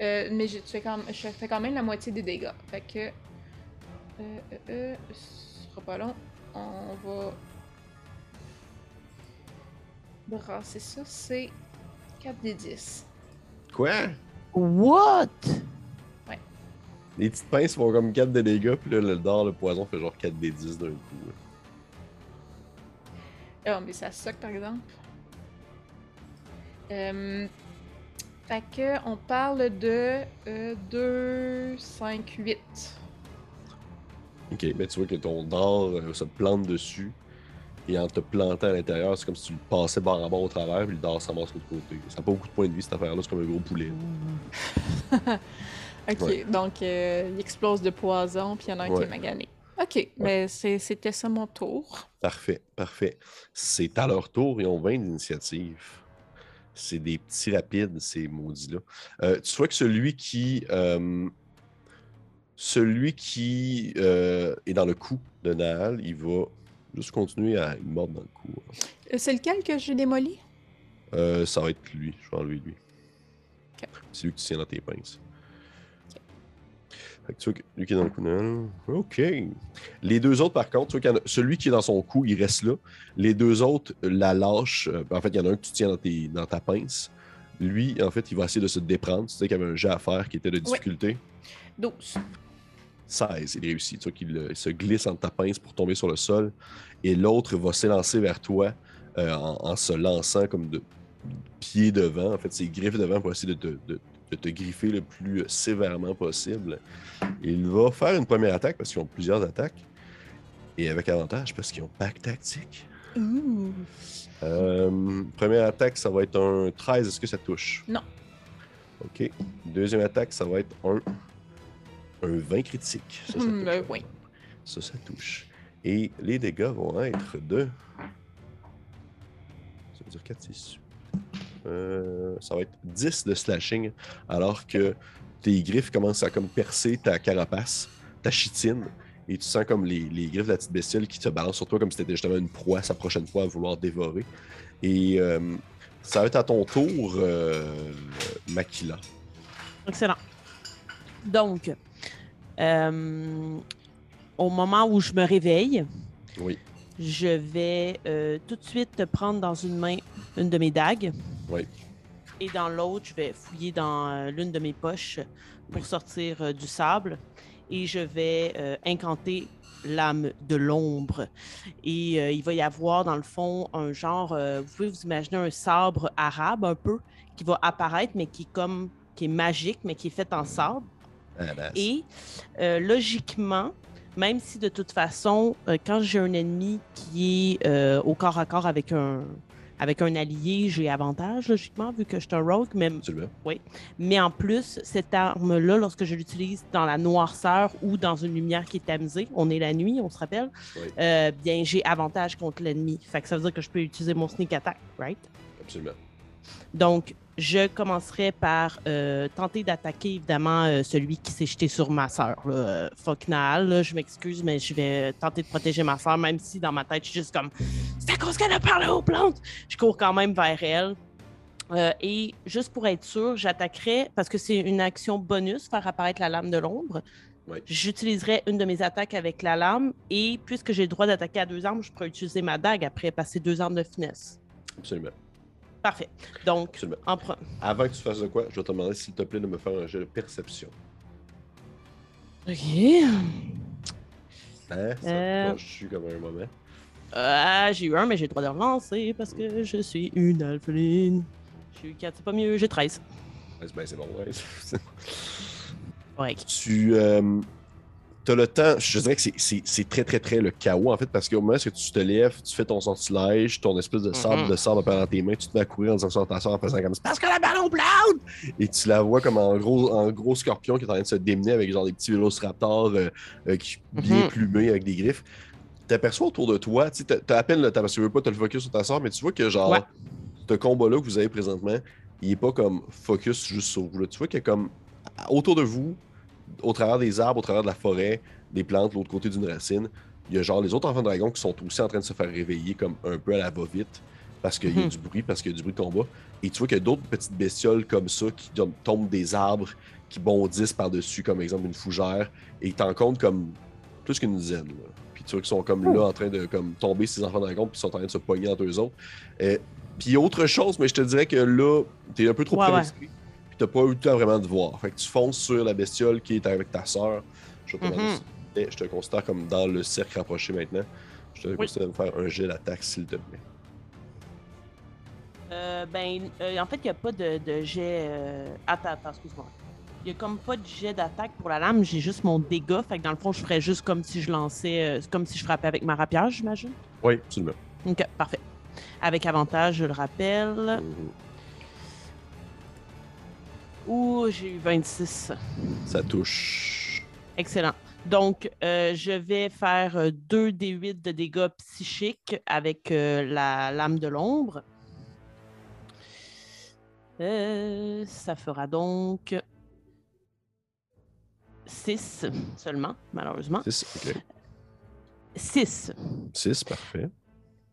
Euh, mais je, tu fais quand, même- je fais quand même la moitié des dégâts. Fait que. Euh, euh, euh, ce sera pas long. On va. Brasser ça. C'est 4 des 10. Quoi? What? Les petites pinces font comme 4 de dégâts, puis là, le dard, le poison, fait genre 4 des 10 d'un coup. Ah, mais ça suck par exemple. Euh, fait que on parle de euh, 2, 5, 8. Ok, mais tu vois que ton dard euh, se plante dessus. Et en te plantant à l'intérieur, c'est comme si tu le passais bord à bord au travers, puis le dard s'amasse de l'autre côté. Ça n'a pas beaucoup de points de vie cette affaire-là, c'est comme un gros poulet. Ok, Ouais. donc euh, il explose de poison, puis il y en a un qui est magané. Ok, mais c'était ça mon tour. Parfait, parfait. C'est à leur tour, ils ont 20 d'initiative. C'est des petits rapides, ces maudits-là. Euh, tu vois que celui qui. euh, celui qui est dans le coup de Nahal, il va juste continuer à mordre dans le cou. hein. Euh, C'est lequel que j'ai démoli? Euh, ça va être lui. Je vais enlever lui. C'est lui que tu tiens dans tes pinces. Fait que tu vois que lui qui est dans le Nahal. OK. Les deux autres, par contre, tu vois qu'il y en a- celui qui est dans son cou, il reste là. Les deux autres la lâchent. Euh, En fait, il y en a un que tu tiens dans, tes- dans ta pince. Lui, en fait, il va essayer de se déprendre. Tu sais qu'il y avait un jet à faire qui était de difficulté. 12. 16, il réussit. Tu vois qu'il euh, se glisse entre ta pince pour tomber sur le sol. Et l'autre va s'élancer vers toi euh, en, en se lançant comme de pied devant. En fait, ses griffes devant pour essayer de te, de- de te griffer le plus sévèrement possible. Il va faire une première attaque parce qu'ils ont plusieurs attaques. Et avec avantage parce qu'ils ont pack tactique. Euh, première attaque, ça va être un 13. Est-ce que ça touche? Non. OK. Deuxième attaque, ça va être un, un 20 critique. Ça, ça Hmm, touche. ben oui. Ça, ça touche. Et les dégâts vont être de. Ça veut dire 4, 6. Euh, ça va être 10 de slashing, alors que tes griffes commencent à comme percer ta carapace, ta chitine, et tu sens comme les, les griffes de la petite bestiole qui te balancent sur toi comme si c'était justement une proie sa prochaine fois à vouloir dévorer. Et euh, Ça va être à ton tour, euh, Makila. Excellent. Donc, euh, au moment où je me réveille, Oui. je vais euh, tout de suite prendre dans une main une de mes dagues. Oui. Et dans l'autre, je vais fouiller dans euh, l'une de mes poches pour sortir du sable. Et je vais incanter l'âme de l'ombre. Et euh, il va y avoir, dans le fond, un genre, euh, vous pouvez vous imaginer un sabre arabe un peu, qui va apparaître, mais qui est comme, qui est magique, mais qui est fait en Et euh, logiquement, même si de toute façon, euh, quand j'ai un ennemi qui est euh, au corps à corps avec un, avec un allié, j'ai avantage, logiquement, vu que je suis un rogue. Mais, Absolument. mais en plus, cette arme-là, lorsque je l'utilise dans la noirceur ou dans une lumière qui est tamisée, on est la nuit, on se rappelle, Oui. euh, bien, j'ai avantage contre l'ennemi. Fait que ça veut dire que je peux utiliser mon sneak attack, right? Absolument. Donc, je commencerai par euh, tenter d'attaquer évidemment euh, celui qui s'est jeté sur ma sœur. Euh, là, je m'excuse, mais je vais tenter de protéger ma sœur, même si dans ma tête, je suis juste comme C'est à cause qu'elle a parlé aux plantes. Je cours quand même vers elle. Euh, et juste pour être sûr, j'attaquerai, parce que c'est une action bonus, faire apparaître la lame de l'ombre. Oui. J'utiliserai une de mes attaques avec la lame et puisque j'ai le droit d'attaquer à deux armes, je pourrais utiliser ma dague après passer deux armes de finesse. Absolument. Parfait. Donc, Absolument. en pre- Avant que tu fasses de quoi, je vais te demander, s'il te plaît, de me faire un jeu de perception. OK. Hein? Ça Euh. te suis comme un moment. Euh, j'ai eu un, mais j'ai le droit de relancer parce que je suis une alpheline. J'ai eu 4, c'est pas mieux, j'ai 13. Ouais, c'est- ben, c'est bon, ouais. Correct. tu as le temps, je dirais que c'est- très, très, très le chaos, en fait, parce qu'au moment où tu te lèves, tu fais ton sortilège, ton espèce de sable Mhm. de sable dans tes mains, tu te mets à courir en disant ça à ta soeur en faisant comme c'est parce que la ballon blonde! Et tu la vois comme en gros, en gros scorpion qui est en train de se démener avec genre des petits vélociraptors euh, euh, qui, bien Mhm. plumés avec des griffes. T'aperçois autour de toi, tu sais, t'as- t'as à peine le temps, parce que tu veux pas te le focus sur ta soeur, mais tu vois que genre, Ouais. ce combat-là que vous avez présentement, il est pas comme focus juste sur vous. là. Tu vois qu'il y a comme autour de vous, au travers des arbres, au travers de la forêt, des plantes, l'autre côté d'une racine, il y a genre les autres enfants de dragon qui sont aussi en train de se faire réveiller comme un peu à la va-vite parce qu'il y a Mhm. du bruit, parce qu'il y a du bruit de combat. Et tu vois qu'il y a d'autres petites bestioles comme ça qui tom- tombent des arbres, qui bondissent par-dessus, comme exemple une fougère, et t'en comptes comme plus qu'une dizaine. là. Puis tu vois qu'ils sont comme là en train de comme, tomber ces enfants de dragon, puis ils sont en train de se pogner entre eux autres. Euh, puis autre chose, mais je te dirais que là, t'es un peu trop Ouais, près ouais. T'as pas eu le temps vraiment de voir. Fait que tu fonces sur la bestiole qui est avec ta sœur. Je Mhm. te plaît, je te considère comme dans le cercle rapproché maintenant. Je te Oui. considère de me faire un jet d'attaque, s'il te plaît. Euh, ben, euh, en fait, il n'y a pas de, de jet. euh, Attends, attends, excuse-moi. Il n'y a comme pas de jet d'attaque pour la lame, j'ai juste mon dégât. Fait que dans le fond, je ferais juste comme si je lançais. comme si je frappais avec ma rapière, j'imagine. Oui, absolument. Ok, parfait. Avec avantage, je le rappelle. Mhm. Ouh, j'ai eu 26. Ça touche. Excellent. Donc, euh, je vais faire euh, 2 D8 de dégâts psychiques avec euh, la lame de l'ombre. Euh, ça fera donc 6 seulement, malheureusement. 6, ok. 6. 6, parfait.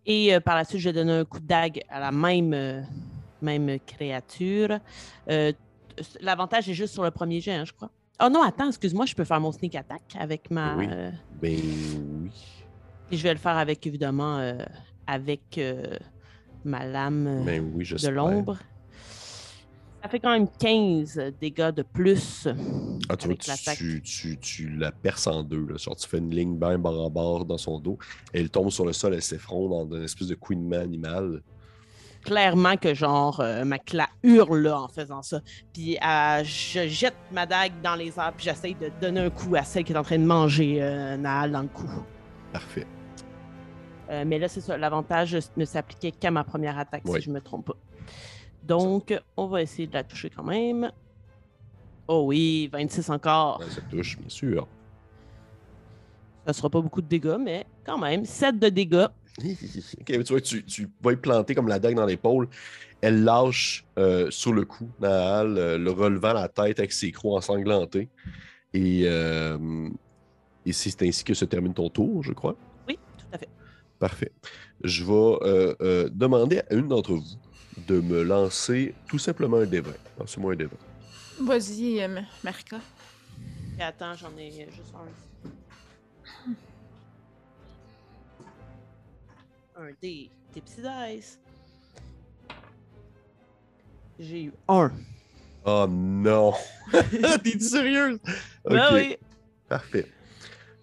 Et euh, par la suite, je vais donner un coup de dague à la même, euh, même créature. L'avantage est juste sur le premier jet, hein, je crois. Oh non, attends, excuse-moi, je peux faire mon sneak attack avec ma. Oui. euh, Ben oui. et je vais le faire avec, évidemment, euh, avec euh, ma lame Ben oui, de l'ombre. Ça fait quand même 15 dégâts de plus. Ah, tu vois, tu, tu, tu, la perces en deux. Là. Genre, tu fais une ligne bien barre en barre dans son dos. Elle tombe sur le sol, elle s'effondre dans une espèce de couinement animal. Clairement que, genre, euh, ma cla hurle là, en faisant ça. Puis euh, je jette ma dague dans les airs, puis j'essaye de donner un coup à celle qui est en train de manger euh, Naal dans le cou. Parfait. Euh, mais là, c'est ça. L'avantage ne s'appliquait qu'à ma première attaque, Oui. si je ne me trompe pas. Donc, on va essayer de la toucher quand même. Oh oui, 26 encore. Ça touche, bien sûr. Ça sera pas beaucoup de dégâts, mais quand même, 7 de dégâts. tu vois, tu, tu vas y planter comme la dague dans l'épaule. Elle lâche euh, sur le cou, Nahal, euh, le relevant la tête avec ses crocs ensanglantés. Et, euh, et c'est ainsi que se termine ton tour, je crois. Oui, tout à fait. Parfait. Je vais euh, euh, demander à une d'entre vous de me lancer tout simplement un D20. Lancez-moi un D20. Vas-y, euh, Marika. Et attends, j'en ai juste un. Un D. Des petits dice. J'ai eu un. Oh non! T'es sérieuse? Ben Ok, oui. Parfait.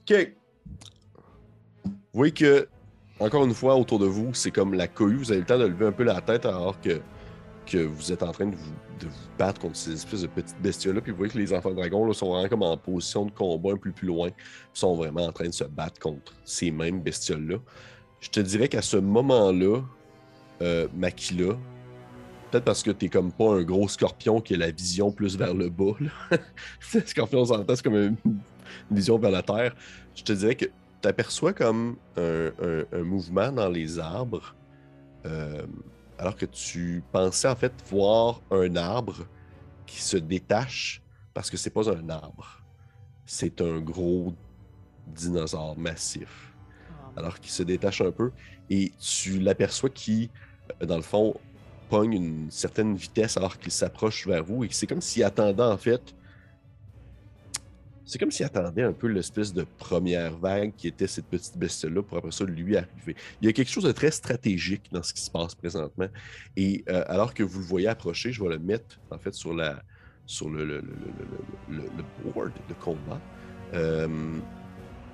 OK. Vous voyez que, encore une fois, autour de vous, c'est comme la cohue. Vous avez le temps de lever un peu la tête alors que, que vous êtes en train de vous, de vous battre contre ces espèces de petites bestioles-là. Puis vous voyez que les enfants de dragon là, sont vraiment comme en position de combat un peu plus loin. Ils sont vraiment en train de se battre contre ces mêmes bestioles-là. Je te dirais qu'à ce moment-là, euh, Makila, peut-être parce que t'es comme pas un gros scorpion qui a la vision plus vers le bas. Là. scorpion, on s'entend, c'est comme une vision vers la terre. Je te dirais que tu aperçois comme un mouvement dans les arbres, euh, alors que tu pensais en fait voir un arbre qui se détache parce que c'est pas un arbre, c'est un gros dinosaure massif. Alors qu'il se détache un peu et tu l'aperçois qui, euh, dans le fond, pogne une certaine vitesse alors qu'il s'approche vers vous et c'est comme s'il attendait en fait c'est comme s'il attendait un peu l'espèce de première vague qui était cette petite bestiole-là pour après ça lui arriver. Il y a quelque chose de très stratégique dans ce qui se passe présentement. Et euh, alors que vous le voyez approcher, je vais le mettre en fait sur, la, sur le, le- le- le- board de combat. Euh,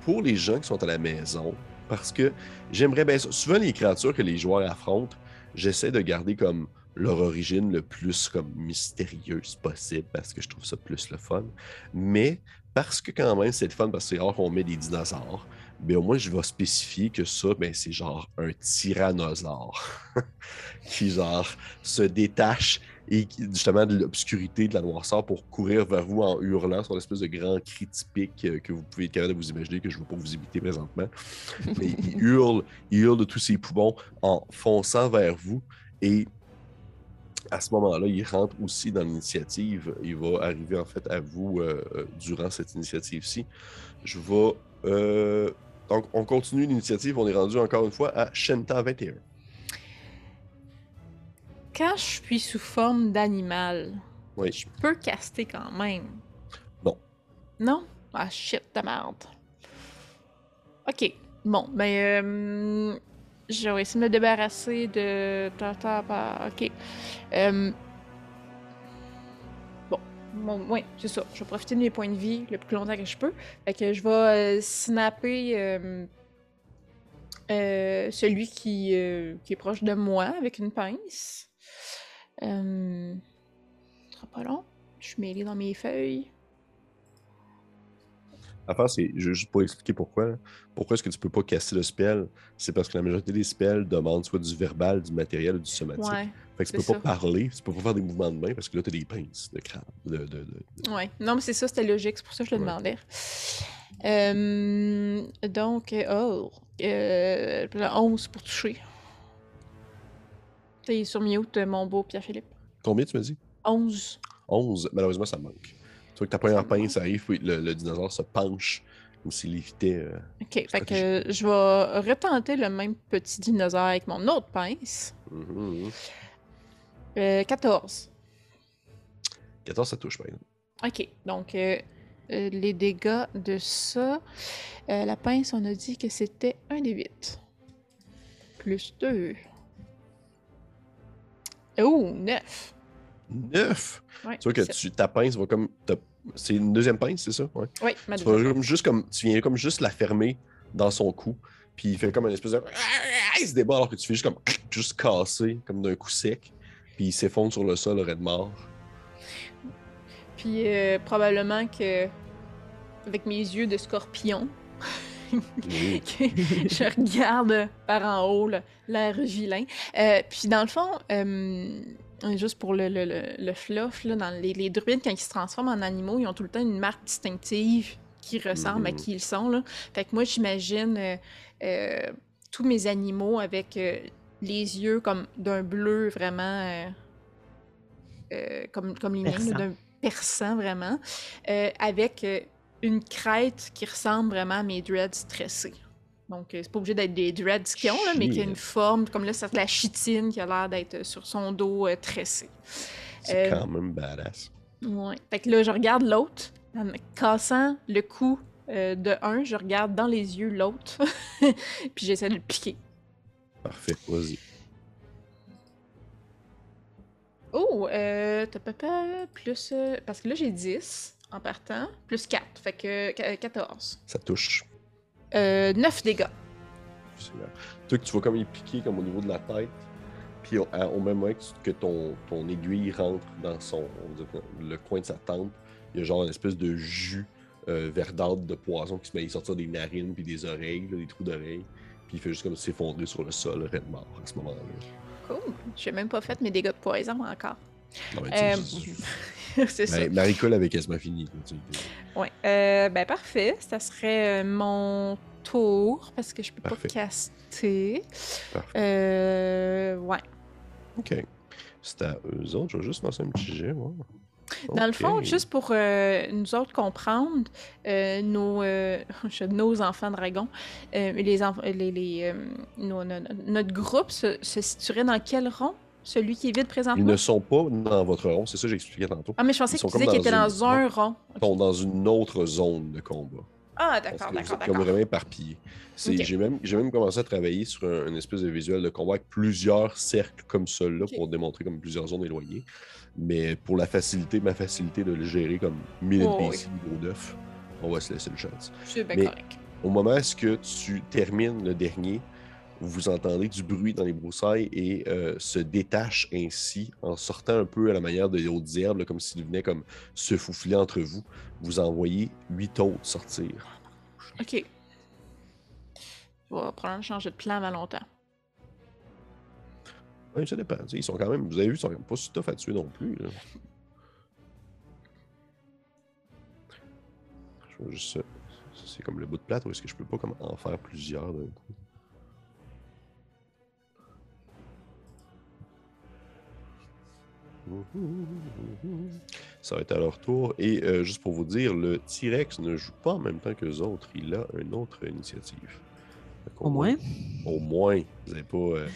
pour les gens qui sont à la maison, parce que j'aimerais bien. Souvent, les créatures que les joueurs affrontent, j'essaie de garder comme leur origine le plus comme mystérieuse possible parce que je trouve ça plus le fun. Mais parce que quand même c'est le fun parce que c'est qu'on met des dinosaures, mais au moins je vais spécifier que ça, ben, c'est genre un tyrannosaure qui genre se détache et justement de l'obscurité, de la noirceur pour courir vers vous en hurlant sur l'espèce de grand cri typique euh, que vous pouvez être capable de vous imaginer, que je ne veux pas vous imiter présentement. Mais il hurle, il hurle de tous ses poumons en fonçant vers vous et à ce moment-là, il rentre aussi dans l'initiative. Il va arriver en fait à vous euh, euh, durant cette initiative-ci. Je vais. euh, donc, on continue l'initiative. On est rendu encore une fois à Shenta 21. Quand je suis sous forme d'animal, Oui. je peux caster quand même. Non. Non? Ah shit, de merde. Ok. Bon, ben euh, je vais essayer de me débarrasser de. Ok. Euh, Bon, bon oui, c'est ça. Je vais profiter de mes points de vie le plus longtemps que je peux. Fait que je vais euh, snapper euh, euh, celui qui, euh, qui est proche de moi avec une pince. Euh, ce sera pas long. Je suis mêlée dans mes feuilles. L'affaire, c'est ju- juste pour expliquer pourquoi. là. Pourquoi est-ce que tu peux pas casser le spell? C'est parce que la majorité des spells demandent soit du verbal, du matériel ou du somatique. Ouais, Fait que tu peux pas parler, tu peux pas faire des mouvements de main parce que là, tu as des pinces de crabe. De, de- de- de- ouais. Non, mais c'est ça, c'était logique. C'est pour ça que je le Ouais. demandais. Euh, donc, euh, oh, euh, le 11 pour toucher. T'es sur mute, mon beau Pierre-Philippe. Combien tu me dis 11. 11. Malheureusement, ça manque. Tu vois que ta première pince arrive, puis le, le dinosaure se penche comme s'il évitait. euh, Ok, fait que je vais retenter le même petit dinosaure avec mon autre pince. mhm, mhm. Euh, 14. 14, ça touche, par exemple. Ok, donc euh, euh, les dégâts de ça, euh, la pince, on a dit que c'était un des 8. Plus 2. Oh, 9. 9! Ouais, Tu vois que tu, ta pince va comme. C'est une deuxième pince, c'est ça? Ouais. Oui, ma Tu, vas comme juste comme, tu viens comme juste la fermer dans son cou, puis il fait comme une espèce de. Il se débat alors que tu fais juste comme. Juste casser, comme d'un coup sec, puis il s'effondre sur le sol, raide mort. Puis euh, probablement que, avec mes yeux de scorpion, je regarde par en haut là, l'air vilain. Euh, puis dans le fond, euh, juste pour le, le, le, le fluff, là, dans les, les druides, quand ils se transforment en animaux, ils ont tout le temps une marque distinctive qui ressemble à Mhm. qui ils sont. Là. Fait que moi, j'imagine euh, euh, tous mes animaux avec euh, les yeux comme d'un bleu vraiment euh, euh, comme, comme les miens, d'un perçant vraiment, euh, avec euh, une crête qui ressemble vraiment à mes dreads stressés. Donc, euh, c'est pas obligé d'être des dreads qu'ils ont, là, mais qui a une forme, comme là, c'est la chitine qui a l'air d'être sur son dos euh, tressé. C'est quand même badass. Ouais. Fait que là, je regarde l'autre, en cassant le cou de un, je regarde dans les yeux l'autre, puis j'essaie de le piquer. Parfait, vas-y. Oh, euh, t'as plus. Euh, parce que là, j'ai 10 en partant, plus 4, fait que 14. Ça touche. Euh, 9 dégâts. Toi, que tu vois comme il piquer comme au niveau de la tête, puis au, même moment que ton, ton aiguille rentre dans son, le coin de sa tempe, il y a genre une espèce de jus euh, verdâtre de poison qui se met à sortir des narines puis des oreilles, des trous d'oreilles, puis il fait juste comme s'effondrer sur le sol, red mort à ce moment-là. Cool. J'ai même pas fait mes dégâts de poison encore. Euh, c'est ça. Marie-Cole avait quasiment fini. Oui. Euh, ben parfait. Ça serait euh, mon tour parce que je peux pas caster. Parfait. Euh, ouais. OK. C'est à eux autres. Je vais juste lancer un petit jet. Dans le fond, juste pour euh, nous autres comprendre, euh, nos, euh, nos enfants dragons, les, les, notre groupe se, situerait dans quel rond? Celui qui est vide présentement? Ils ne sont pas dans votre rond, c'est ça que j'expliquais tantôt. Ah, mais je pensais que tu disais qu'ils étaient dans un rond. Ils sont dans une autre zone de combat. Ah, d'accord, d'accord, d'accord. Comme vraiment éparpillé. J'ai même, même, commencé à travailler sur un, une espèce de visuel de combat avec plusieurs cercles comme ceux-là pour démontrer comme plusieurs zones éloignées. Mais pour la facilité, ma facilité de le gérer comme 1000 oh, NPC niveau 9, on va se laisser une chance. C'est bien correct. Au moment où que tu termines le dernier, vous entendez du bruit dans les broussailles et euh, se détache ainsi en sortant un peu à la manière de hautes herbes, comme s'il venait comme se foufiler entre vous. Vous envoyez huit autres sortir. Ok. Je vais probablement changer de plan avant longtemps. Oui, ça dépend. Ils sont quand même, vous avez vu, ils sont pas si tough à tuer non plus. Je vois juste ça. C'est comme le bout de plate ou est-ce que je peux pas comme en faire plusieurs d'un coup? Ça va être à leur tour. Et euh, juste pour vous dire, le T-Rex ne joue pas en même temps que les autres. Il a une autre initiative. Au moins? Au moins. Vous pas. Euh,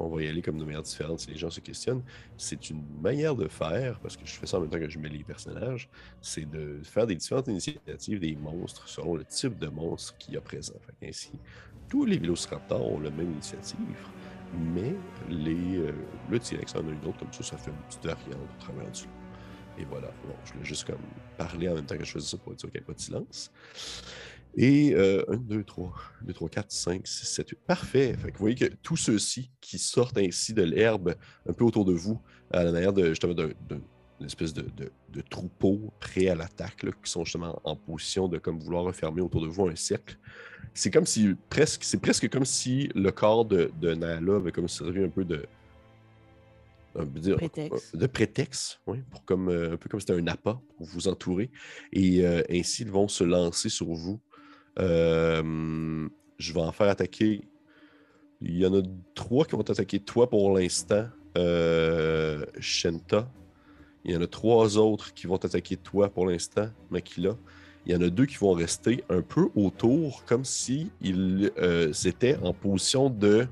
on va y aller comme de manière différente si les gens se questionnent. C'est une manière de faire, parce que je fais ça en même temps que je mets les personnages, c'est de faire des différentes initiatives des monstres selon le type de monstre qu'il y a présent. ainsi, tous les Vélociraptors ont la même initiative, mais les, euh, le T-Rex en a une autre, comme ça, ça fait une petite variante au travers du Et voilà, je voulais juste comme parler en même temps que je faisais ça pour sûr qu'il n'y ait pas de silence. Et 1, 2, 3, 2, 3, 4, 5, 6, 7, 8. Parfait. Fait que vous voyez que tous ceux-ci qui sortent ainsi de l'herbe un peu autour de vous, à la manière de justement d'une espèce de, de, de, troupeau prêt à l'attaque, qui sont justement en position de comme vouloir refermer autour de vous un cercle. C'est comme si presque, c'est presque comme si le corps de, de Nala avait comme servi un peu de, dire, prétexte. de prétexte, oui, pour comme, un peu comme c'était un appât pour vous entourer. Et euh, ainsi, ils vont se lancer sur vous euh, je vais en faire attaquer. Il y en a trois qui vont attaquer toi pour l'instant, euh, Shenta. Il y en a trois autres qui vont attaquer toi pour l'instant, Makila. Il y en a deux qui vont rester un peu autour, comme si ils euh, étaient en position de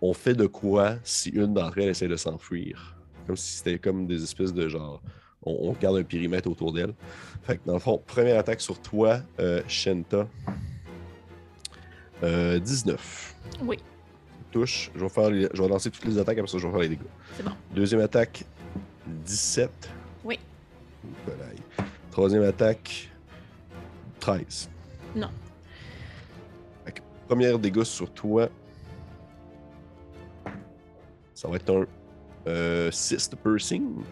on fait de quoi si une d'entre elles essaie de s'enfuir. Comme si c'était comme des espèces de genre on, garde un périmètre autour d'elle. Fait que dans le fond, première attaque sur toi, euh, Shenta. 19. Euh, oui. Touche. Je vais, faire je vais lancer toutes les attaques, après ça, je vais faire les dégâts. C'est bon. Deuxième attaque, 17. Oui. Troisième attaque, 13. Non. première dégât sur toi, ça va être un 6 de piercing.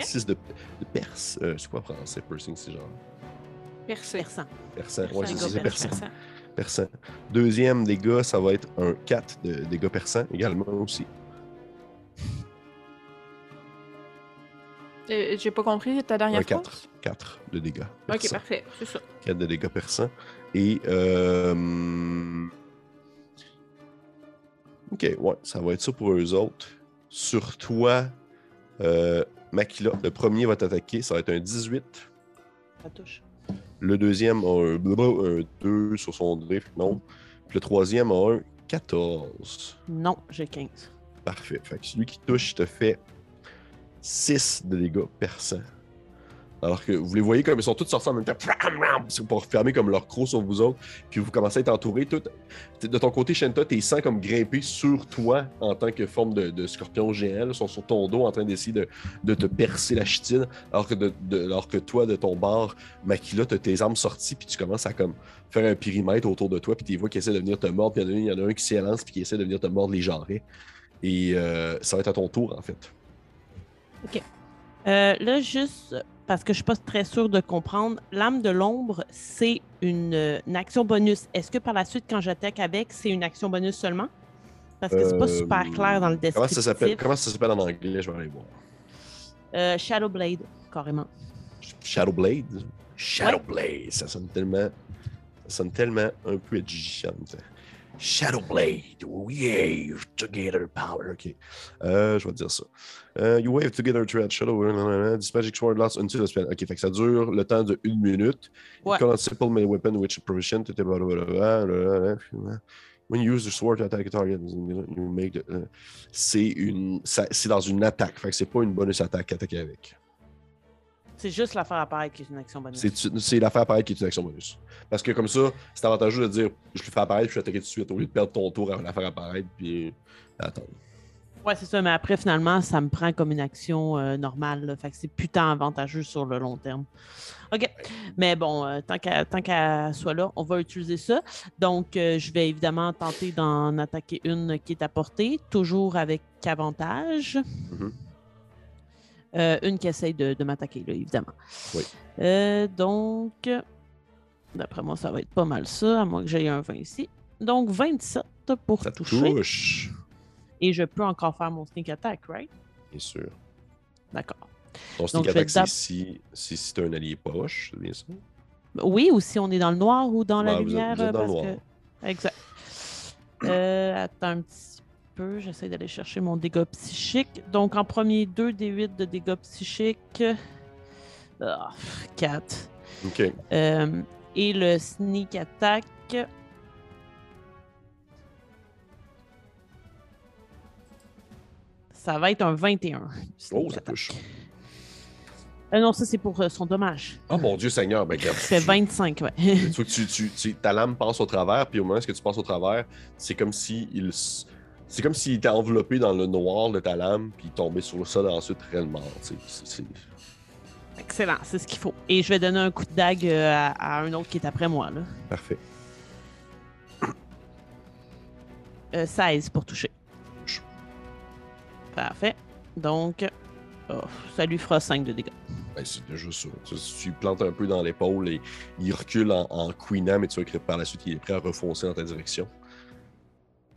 6 de, de perse. Euh, c'est quoi français? Pursing, c'est genre. Perçant. Perçant. Ouais, c'est perçant. Perçant. Deuxième dégât, ça va être un 4 de dégâts perçants également aussi. Euh, J'ai pas compris ta dernière un 4, 4 de dégâts. Ok, parfait, c'est ça. 4 de dégâts perçants. Et. Euh... Ok, ouais, ça va être ça pour eux autres. Sur toi, euh, Makila, le premier va t'attaquer, ça va être un 18. Ça touche. Le deuxième a un, 2 sur son drift, non. Puis le troisième a un 14. Non, j'ai 15. Parfait. Fait que celui qui touche te fait 6 de dégâts perçants. Alors que vous les voyez comme ils sont tous sortis en même temps. Pour fermer comme leur croc sur vous autres. Puis vous commencez à être entouré. De ton côté, Shenta, tes sangs comme grimpés sur toi en tant que forme de, scorpion géant. Ils sont sur ton dos en train d'essayer de, te percer la chitine. Alors que, toi, de ton bord, Makila, tu as tes armes sorties. Puis tu commences à faire un périmètre autour de toi. Puis tu vois qui essaient de venir te mordre. Puis il y, en a un qui s'élance. Puis qui essaie de venir te mordre les jarrets. Et euh, ça va être à ton tour, en fait. OK. Euh, là, juste parce que je suis pas très sûre de comprendre, l'âme de l'ombre, c'est une, une, action bonus. Est-ce que par la suite, quand j'attaque avec, c'est une action bonus seulement? Parce que c'est pas super clair dans le descriptif. Comment ça s'appelle, comment ça s'appelle en anglais? Je vais aller voir. Euh, Shadowblade, carrément. Shadowblade? Shadowblade, ça sonne tellement... Ça sonne tellement un peu édifiant. Shadowblade, wave together power. Ok. Euh, je vais te dire ça. Uh, you wave together thread shadow. This magic sword lasts until the spell. Ok, fait que ça dure le temps de une minute. Ouais. You cannot simple my weapon which provision. When you use the sword to attack a target, you make the, uh, c'est une, c'est dans une attaque. Fait que c'est pas une bonus attaque attaquer avec. C'est juste l'affaire apparaître qui est une action bonus. C'est l'affaire apparaître qui est une action bonus. Parce que comme ça, c'est avantageux de dire je le fais apparaître puis je vais attaquer tout de suite au lieu de perdre ton tour à l'affaire apparaître puis attendre. Ouais, c'est ça, mais après, finalement, ça me prend comme une action euh, normale. Là, fait que c'est putain avantageux sur le long terme. OK. Mais bon, euh, tant qu'elle soit là, on va utiliser ça. Donc, euh, je vais évidemment tenter d'en attaquer une qui est à portée, toujours avec avantage. Mm -hmm. Euh, une qui essaye de, de m'attaquer, là, évidemment. Oui. Donc, d'après moi, ça va être pas mal ça, à moins que j'aie un 20 ici. Donc, 27 pour ça toucher. touche. Et je peux encore faire mon sneak attack, right? Bien sûr. D'accord. Ton sneak attack, c'est si, si, si tu un allié proche, c'est bien ça? Oui, ou si on est dans le noir ou dans la êtes- lumière. vous êtes dans le parce noir. que- Exact. Euh, attends un petit peu, j'essaie d'aller chercher mon dégât psychique. Donc, en premier, 2 des 8 de dégâts psychiques. 4. Ok. Euh, et le sneak attack. Ça va être un 21. Oh, ça touche. Euh, non, ça c'est pour euh, son dommage. Oh mon Dieu Seigneur, ben regarde. Tu- 25, ouais. tu vois que tu, tu- tu- ta lame passe au travers, puis au moment où tu passes au travers, c'est comme si il c'est comme s'il était enveloppé dans le noir de ta lame, puis il tombait sur le sol ensuite réellement. C'est- c'est- Excellent, c'est ce qu'il faut. Et je vais donner un coup de dague euh, à, à un autre qui est après moi. Là. Parfait. Euh, 16 pour toucher. Parfait. Donc, oh, ça lui fera 5 de dégâts. Ben, c'est déjà ça. Tu, tu lui plantes un peu dans l'épaule et il recule en, en queenant, mais tu vois que par la suite, il est prêt à refoncer dans ta direction.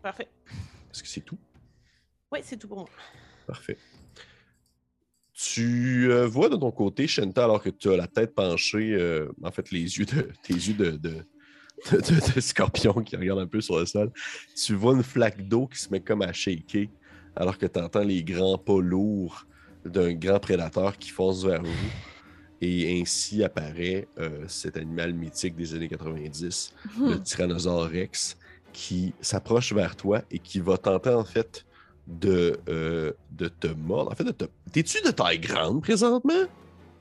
Parfait. Est-ce que c'est tout? Oui, c'est tout pour moi. Parfait. Tu euh, vois de ton côté, Shenta, alors que tu as la tête penchée, euh, en fait, les yeux de, tes yeux de, de, de- scorpion qui regardent un peu sur le sol, tu vois une flaque d'eau qui se met comme à shaker, alors que tu entends les grands pas lourds d'un grand prédateur qui fonce vers vous. Et ainsi apparaît euh, cet animal mythique des années 90, le Tyrannosaure Rex, qui s'approche vers toi et qui va tenter en fait de, euh, de te mordre. En fait, de te... T'es-tu de taille grande présentement?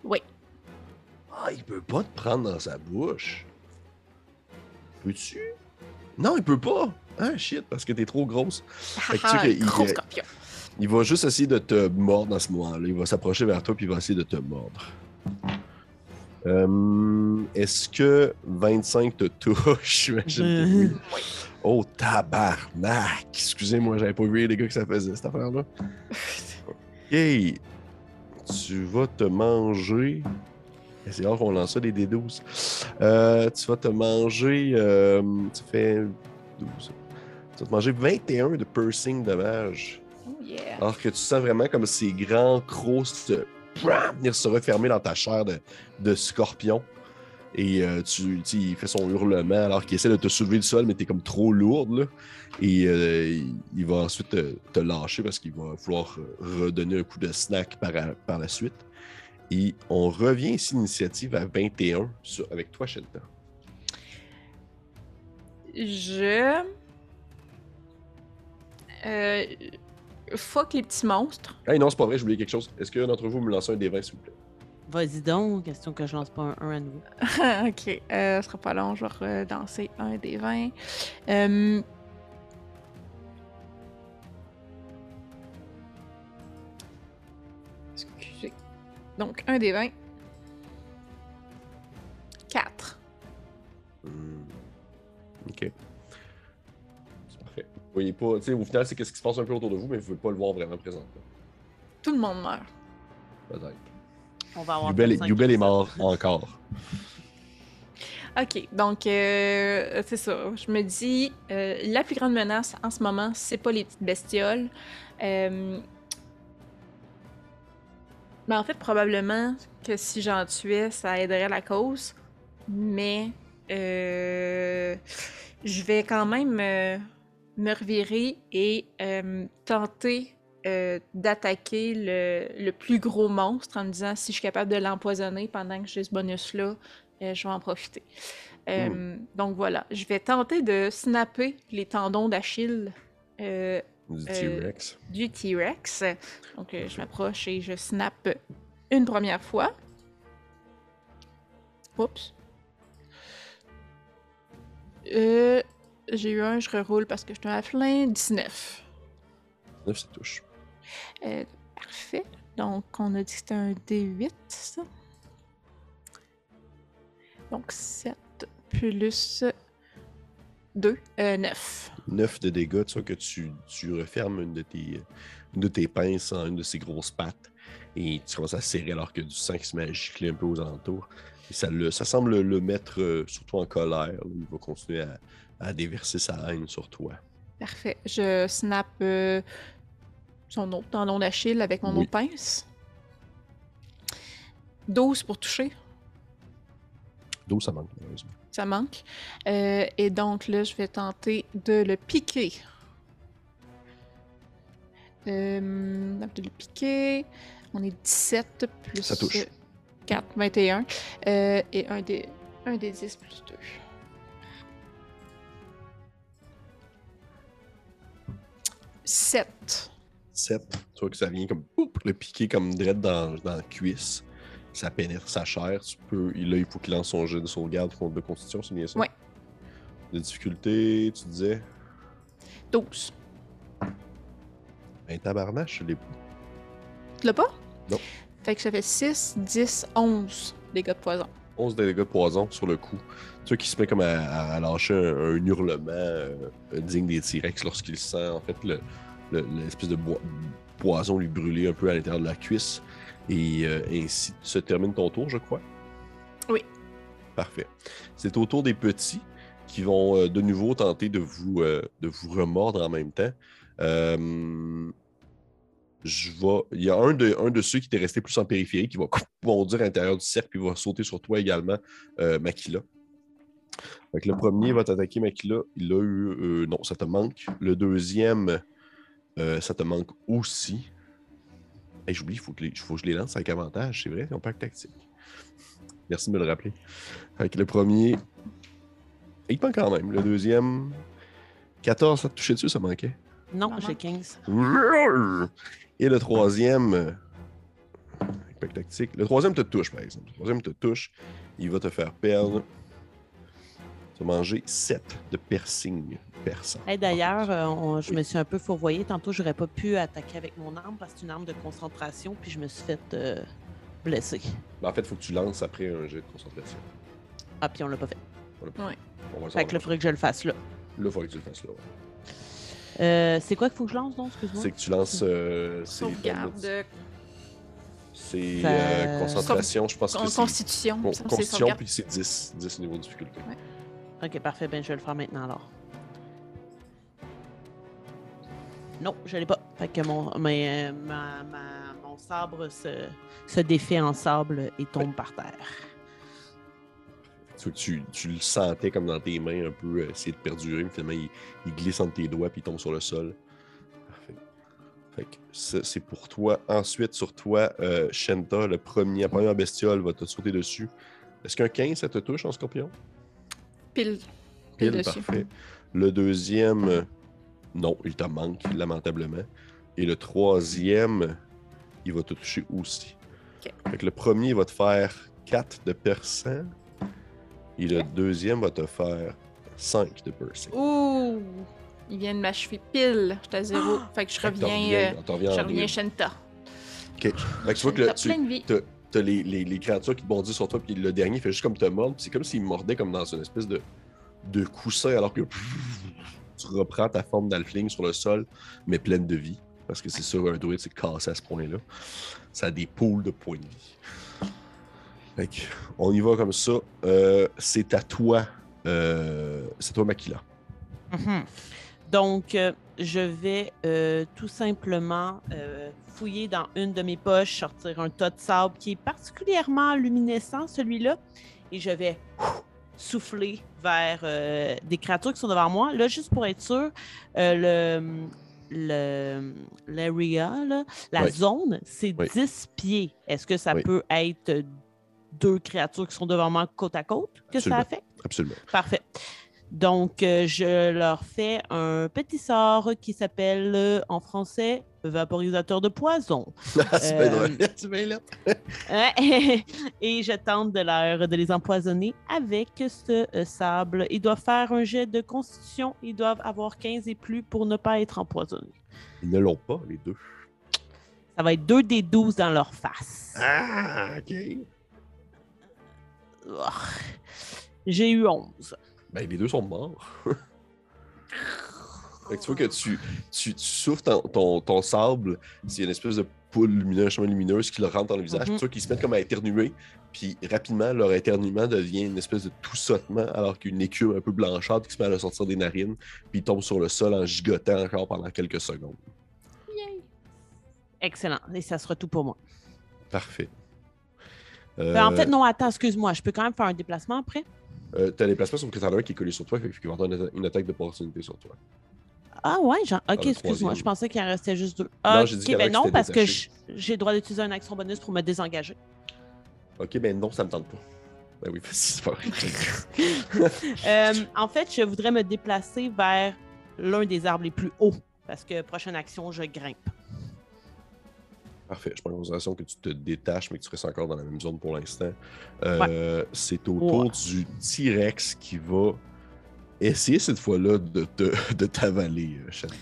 Oui. Ah, il peut pas te prendre dans sa bouche. Peux-tu? Non, il peut pas. Ah, shit, parce que t'es trop grosse. Fait que tu sais Ah, qu'il- gros il- scorpion. Il va juste essayer de te mordre dans ce moment-là. Il va s'approcher vers toi puis il va essayer de te mordre. Euh, Est-ce que 25 te touche? J'imagine que oui. Oh, tabarnak! Excusez-moi, j'avais pas vu les gars que ça faisait, cette affaire-là. Ok. Tu vas te manger. C'est rare qu'on lance ça, des D12. Euh, tu vas te manger. euh, tu fais 12. Tu vas te manger 21 de piercing dommage. Oh yeah. Alors que tu sens vraiment comme ces grands crocs se, venir se refermer dans ta chair de, de scorpion. Et euh, tu, il fait son hurlement alors qu'il essaie de te soulever du sol, mais t'es comme trop lourde. Là. Et euh, il, va ensuite te, te lâcher parce qu'il va vouloir euh, redonner un coup de snack par, par la suite. Et on revient ici, initiative à 21 sur- avec toi, Shelton. Je. Euh... Fuck les petits monstres. Hey, non, c'est pas vrai, j'ai oublié quelque chose. Est-ce qu'un d'entre vous me lance un des 20, s'il vous plaît? Vas-y donc, question que je lance pas un 1 à nouveau. ok, euh, ce sera pas long, je vais redanser un des 20. Euh... Excusez. Donc, un des 20. 4. Hmm. Ok. Voyez pas, tu sais, au final, c'est qu'est-ce qui se passe un peu autour de vous, mais vous pouvez pas le voir vraiment présent. Tout le monde meurt. Peut-être. On va avoir Yubel, est- Yubel mort encore. Ok, donc euh, c'est ça. Je me dis, euh, la plus grande menace en ce moment, c'est pas les petites bestioles. Euh, Mais en fait, probablement que si j'en tuais, ça aiderait la cause. Mais euh, je vais quand même euh, me revirer et euh, tenter euh, d'attaquer le, le plus gros monstre en me disant si je suis capable de l'empoisonner pendant que j'ai ce bonus-là, euh, je vais en profiter. Euh, Donc voilà, je vais tenter de snapper les tendons d'Achille Du T-Rex. du T-Rex. Donc je m'approche et je snap une première fois. Oups. Euh, j'ai eu un, je reroule parce que je suis un flin. 19. 9, ça touche. Euh, parfait. Donc, on a dit que c'était un D8, ça? Donc, 7 plus 2, euh, 9. 9 de dégâts, tu vois que tu, tu refermes une de, tes, une de tes pinces en une de ses grosses pattes et tu commences à serrer alors que du sang qui se met à gicler un peu aux alentours. Et ça, le, ça semble le mettre euh, surtout en colère. Il va continuer à, à déverser sa haine sur toi. Parfait. Je snap euh, son autre tendon d'Achille avec mon Oui. autre pince. 12 pour toucher. 12, ça manque, malheureusement. Ça manque. Euh, et donc là, je vais tenter de le piquer. Euh, de le piquer. On est 17 plus Ça touche. 4, 21. Euh, et un des, un des 10 plus 2. Sept. 7, tu vois que ça vient comme oup, le piquer comme direct dans, dans la cuisse. Ça pénètre sa chair. Tu peux, et là, il faut qu'il lance son jeu de sauvegarde contre de constitution, c'est bien ça? Ouais. De difficulté, tu disais? 12. Ben, tabarnache, je l'ai Tu l'as pas? Non. Fait que ça fait 6, 10, 11 dégâts de poison. 11 dégâts de poison sur le coup. Tu vois qu'il se met comme à, lâcher un, un hurlement euh, digne des T-Rex lorsqu'il sent en fait le- le- l'espèce de poison lui brûler un peu à l'intérieur de la cuisse. Et euh, ainsi se termine ton tour, je crois? Oui. Parfait. C'est au tour des petits qui vont euh, de nouveau tenter de vous, de vous remordre en même temps. Je vais. Il y a un de, un de ceux qui était resté plus en périphérie qui va bondir à l'intérieur du cercle et va sauter sur toi également, euh, Makila. Fait que le premier va t'attaquer, Makila. Il a eu. euh, non, ça te manque. Le deuxième, euh, ça te manque aussi. Hey, J'oublie, il faut, que les- faut que je les lance avec avantage, c'est vrai, ils ont pas de tactique. Merci de me le rappeler. Fait que le premier. Il manque quand même. Le deuxième. 14, ça te touchait dessus, ça manquait? Non, j'ai manque. 15. Et le troisième. euh, avec pack tactique. Le troisième te touche, par exemple. Le troisième te touche. Il va te faire perdre. Tu vas manger 7 de piercing perçant. Hey, D'ailleurs, euh, je me suis un peu fourvoyée. Tantôt, j'aurais pas pu attaquer avec mon arme parce que c'est une arme de concentration, puis je me suis fait euh, blesser. Ben, en fait, il faut que tu lances après un jet de concentration. Ah, puis on l'a pas fait. On va le Fait que là, il faudrait que je le fasse là. Là, il faudrait que tu le fasses là. ouais. Euh, c'est quoi qu'il faut que je lance, donc? Excuse-moi. C'est que tu lances. euh, c'est- Sauvegarde. C'est Ça- euh, concentration, je pense Con- que c'est. Constitution. con- Constitution, puis c'est 10. 10 au niveau de difficulté. Ouais. Ok, parfait. Ben, je vais le faire maintenant alors. Non, je l'ai pas. Fait que mon, mais, euh, ma- ma- mon sabre se, se défait en sable et tombe par terre. Tu, tu, tu le sentais comme dans tes mains un peu euh, essayer de perdurer, mais finalement il, il glisse entre tes doigts puis il tombe sur le sol. Parfait. Fait que c'est pour toi. Ensuite, sur toi, euh, Shenta, le premier, la première bestiole va te sauter dessus. Est-ce qu'un 15, ça te touche en scorpion? Pile. Pile parfait. Le deuxième, euh, non, il te manque, lamentablement. Et le troisième, il va te toucher aussi. Fait que le premier va te faire 4 de perçant. Et le deuxième va te faire 5 de piercing. Ouh! Il vient de m'achever pile. J'étais à zéro. Fait que je Fait que reviens. reviens- euh, reviens je en reviens. Shenta. Ok. Fait que tu vois que tu t'as les, les, les créatures qui bondissent sur toi, puis le dernier fait juste comme te mordre. C'est comme s'il mordait comme dans une espèce de, de coussin, alors que tu reprends ta forme d'alfling sur le sol, mais pleine de vie. Parce que c'est sûr, un druide, c'est cassé à ce point-là. Ça a des poules de points de vie. Fait que, on y va comme ça. Euh, c'est à toi. euh, c'est toi, Makila. Mhm. Donc, euh, je vais tout simplement fouiller dans une de mes poches, sortir un tas de sable qui est particulièrement luminescent, celui-là, et je vais ouf, souffler vers des créatures qui sont devant moi. Là, juste pour être sûr, le l'area, la Oui. zone, c'est Oui. 10 pieds. Est-ce que ça Oui. peut être deux créatures qui sont devant moi côte à côte que ça affecte? Absolument. Parfait. Donc, euh, je leur fais un petit sort qui s'appelle euh, en français vaporisateur de poison. c'est bien Euh, bien. Et je tente de, leur, de les empoisonner avec ce euh, sable. Ils doivent faire un jet de constitution. Ils doivent avoir 15 et plus pour ne pas être empoisonnés. Ils ne l'ont pas, les deux. Ça va être 2 des 12 dans leur face. Ah, ok. J'ai eu 11. Ben, les deux sont morts. Fait que tu vois que tu, tu, tu souffles ton, ton, ton sable, c'est une espèce de poule lumineuse, chemin lumineuse qui leur rentre dans le visage. Mhm. Tu vois qu'ils se mettent comme à éternuer, puis rapidement, leur éternuement devient une espèce de tout-sautement, alors qu'une écume un peu blanchâtre qui se met à sortir des narines, puis ils tombent sur le sol en gigotant encore pendant quelques secondes. Excellent. Et ça sera tout pour moi. Parfait. Ben, en fait, non, attends, excuse-moi. Je peux quand même faire un déplacement après? Euh, T'as les placements sur que t'en as un qui est collé sur toi, fait qu'il va avoir une, une attaque d'opportunité sur toi. Ah ouais, genre, ok, excuse-moi, je pensais qu'il en restait juste deux. Ah, Non, j'ai dit ok, a ben non, parce que j'ai le droit d'utiliser une action bonus pour me désengager. Ok, ben non, ça me tente pas. Ben oui, c'est pas vrai. Euh, en fait, je voudrais me déplacer vers l'un des arbres les plus hauts, parce que prochaine action, je grimpe. Parfait. Je prends en considération que tu te détaches, mais que tu restes encore dans la même zone pour l'instant. Euh, C'est au tour Ouais. du T-Rex qui va essayer cette fois-là de, te- de t'avaler, euh, Chantal.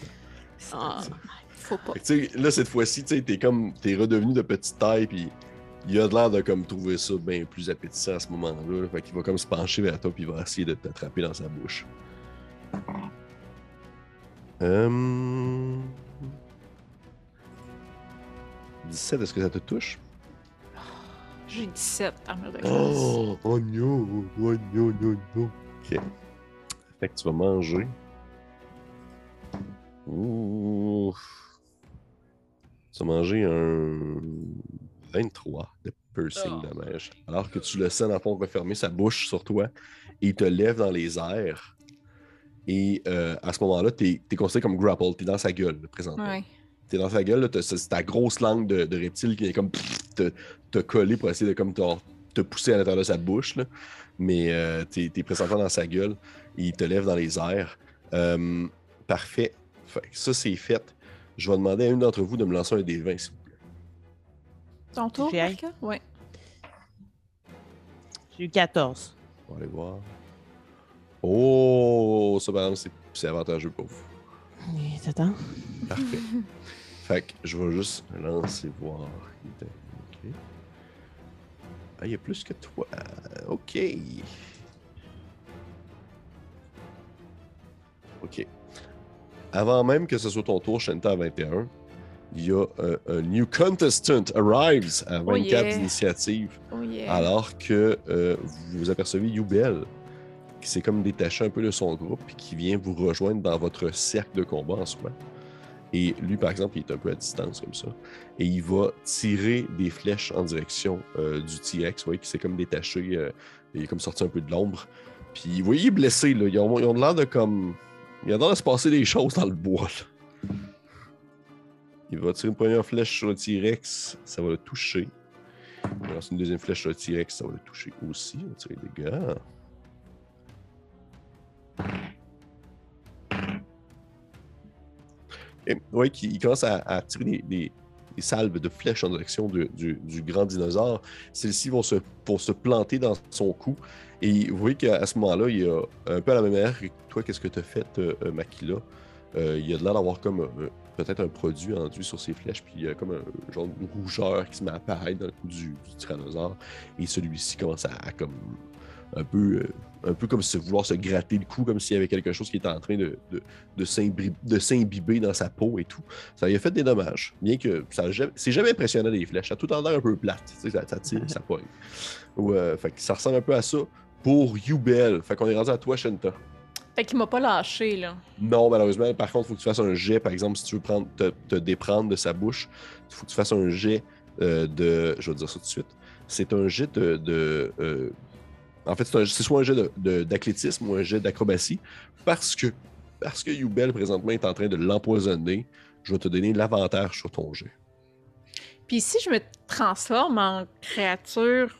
Ah. Faut pas. Que, Là, cette fois-ci, tu sais, t'es comme. T'es redevenu de petite taille, puis il a de l'air de comme trouver ça bien plus appétissant à ce moment-là. là. Fait qu'il va comme se pencher vers toi, puis il va essayer de t'attraper dans sa bouche. Euh... 17, est-ce que ça te touche? J'ai 17 armure de classe. Oh, oh no, oh no, no, no. Ok. Fait que tu vas manger. Ouh. Tu vas manger un 23 de piercing Oh. damage. Alors que tu le sens dans le fond refermer sa bouche sur toi et il te lève dans les airs. Et euh, à ce moment-là, t'es es considéré comme grapple, t'es dans sa gueule présentement. Ouais. T'es dans sa gueule, là, t'as- c'est ta grosse langue de, de reptile qui est comme pff, te, te coller pour essayer de comme te, te pousser à l'intérieur de sa bouche. là. Mais euh, t'es es présentement dans sa gueule et il te lève dans les airs. Euh, parfait. Fait que ça, c'est fait. Je vais demander à une d'entre vous de me lancer un des 20, s'il vous plaît. Ton tour? Ouais. J'ai eu 14. On va aller voir. Oh, ça, par exemple, c'est- c'est avantageux pour vous. Oui, T'attends. Parfait. fait que je vais juste lancer voir. Ah, il y a plus que toi. Ok. Ok. Avant même que ce soit ton tour, Shenta à 21, il y a euh, un new contestant arrives à 24 Oh yeah. d'initiative. Oh yeah. Alors que euh, vous apercevez Yubel, qui s'est comme détaché un peu de son groupe et qui vient vous rejoindre dans votre cercle de combat en soi. Et lui, par exemple, il est un peu à distance comme ça. Et il va tirer des flèches en direction euh, du T-Rex, vous voyez, qui s'est comme détaché. euh, il est comme sorti un peu de l'ombre. Puis vous voyez, il est blessé, là. Ils ont, l'air de comme. Il a l'air de se passer des choses dans le bois, là. Il va tirer une première flèche sur le T-Rex, ça va le toucher. Il va lancer une deuxième flèche sur le T-Rex, ça va le toucher aussi. Il va tirer des dégâts. Oui, qui il commence à, tirer des, salves de flèches en direction du, grand dinosaure. Celles-ci vont se, se planter dans son cou. Et vous voyez qu'à ce moment-là, il y a un peu à la même manière que toi, qu'est-ce que tu as fait, euh, euh, Makila? Euh, il y a de l'air d'avoir comme peut-être un produit enduit sur ses flèches, puis il y a comme un genre de rougeur qui se met à apparaître dans le cou du, tyrannosaure. Et celui-ci commence à, à comme un peu, un peu comme se vouloir se gratter le cou, comme s'il y avait quelque chose qui était en train de, de, de s'imbri- de s'imbiber dans sa peau et tout. Ça lui a fait des dommages. Bien que ça c'est jamais impressionnant des flèches. Ça a tout en l'air un peu plate. Tu sais, ça, ça tire, ça pogne. Ouais, euh, fait que ça ressemble un peu à ça pour Yubel. Fait qu'on est rendu à toi, Shenta. Fait qu'il m'a pas lâché, là. Non, malheureusement. Par contre, il faut que tu fasses un jet, par exemple, si tu veux prendre, te, te déprendre de sa bouche. Il faut que tu fasses un jet euh, de. Je vais te dire ça tout de suite. C'est un jet de. de, euh, en fait, c'est soit un jet d'athlétisme ou un jet d'acrobatie. Parce que, parce que Yubel, présentement, est en train de l'empoisonner, je vais te donner l'avantage sur ton jet. Puis si je me transforme en créature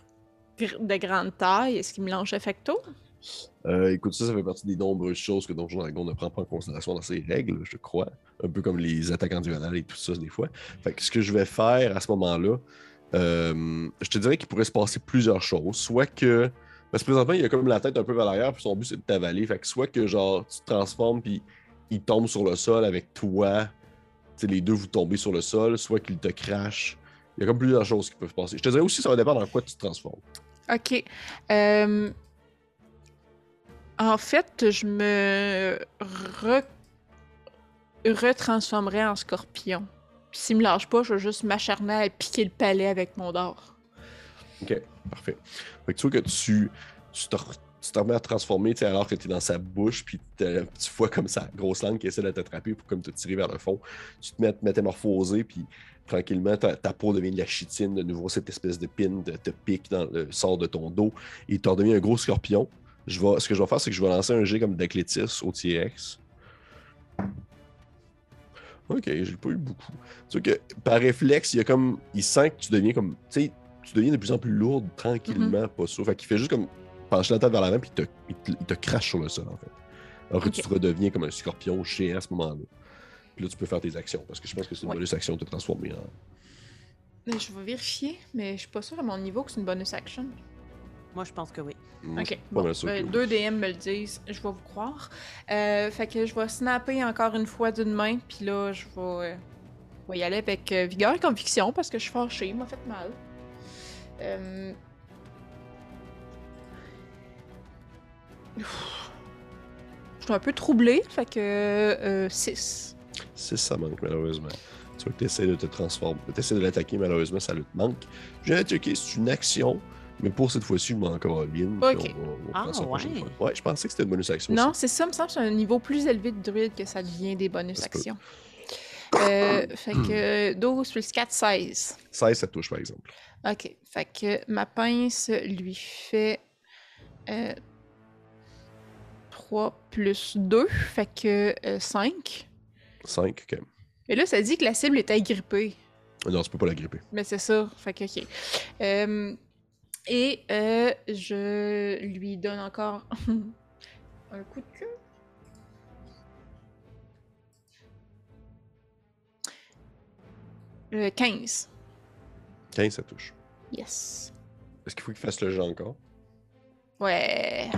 de grande taille, est-ce qu'il me lance effecto? Euh, écoute, ça, ça fait partie des nombreuses choses que Donjon Dragon ne prend pas en considération dans ses règles, je crois. Un peu comme les attaques en diagonale et tout ça, des fois. Fait que ce que je vais faire à ce moment-là, euh, je te dirais qu'il pourrait se passer plusieurs choses. Soit que. Parce que présentement, il a comme la tête un peu vers l'arrière, puis son but, c'est de t'avaler. Fait que soit que, genre, tu te transformes, puis il tombe sur le sol avec toi. Tu sais, les deux, vous tombez sur le sol, soit qu'il te crache. Il y a comme plusieurs choses qui peuvent se passer. Je te dirais aussi, ça va dépendre dans quoi tu te transformes. Ok. Euh, En fait, je me re- retransformerais en scorpion. Puis s'il me lâche pas, je vais juste m'acharner à piquer le palais avec mon dard. Ok, parfait. Tu vois que tu, tu, te, tu te remets à transformer alors que tu es dans sa bouche, puis tu vois comme sa grosse langue qui essaie de t'attraper pour comme te tirer vers le fond. Tu te mets à te métamorphoser, puis tranquillement, ta, peau devient de la chitine. De nouveau, cette espèce de pin te pique dans le sort de ton dos et tu en un gros scorpion. Je vais, ce que je vais faire, c'est que je vais lancer un jet comme d'athlétisme au T-Rex. Ok, j'ai pas eu beaucoup. Tu vois que par réflexe, il y a comme. Il sent que tu deviens comme. Tu sais, tu deviens de plus en plus lourde tranquillement, pas sûr. Fait qu'il fait juste comme pencher la tête vers l'avant, puis il te, il, te, il te crache sur le sol, en fait. Alors que tu te redeviens comme un scorpion géant à ce moment-là. Puis là, tu peux faire tes actions, parce que je pense que c'est une Ouais. bonus action de te transformer en. Mais Je vais vérifier, mais je suis pas sûre à mon niveau que c'est une bonus action. Moi, je pense que oui. Ok, bon, sûr ben, que oui. deux DM me le disent, je vais vous croire. Euh, fait que je vais snapper encore une fois d'une main, puis là, je vais, euh, je vais y aller avec euh, vigueur et conviction parce que je suis fâchée, il m'a fait mal. Euh... Je suis un peu troublée, fait que 6. 6, ça manque, malheureusement. Tu vois que tu essaies de te transformer. Tu essaies de l'attaquer, malheureusement, ça le manque. De checker, c'est une action, mais pour cette fois-ci, je m'en encore bien. Ok. Ah, ouais. Ouais, je pensais que c'était une bonus action. Non, c'est ça, me semble que c'est un niveau plus élevé de druide que ça devient des bonus peut. Euh, fait que 12 plus 4, 16. 16, ça touche, par exemple. Ok, fait que ma pince lui fait euh, 3 plus 2, fait que euh, 5. 5, ok. Et là, ça dit que la cible est agrippée. Non, tu peux pas la gripper. Mais c'est ça, fait que ok. Euh, et euh, je lui donne encore un coup de queue. Euh, 15. 15, ça touche. Yes. Est-ce qu'il faut qu'il fasse le jeu encore? Ouais.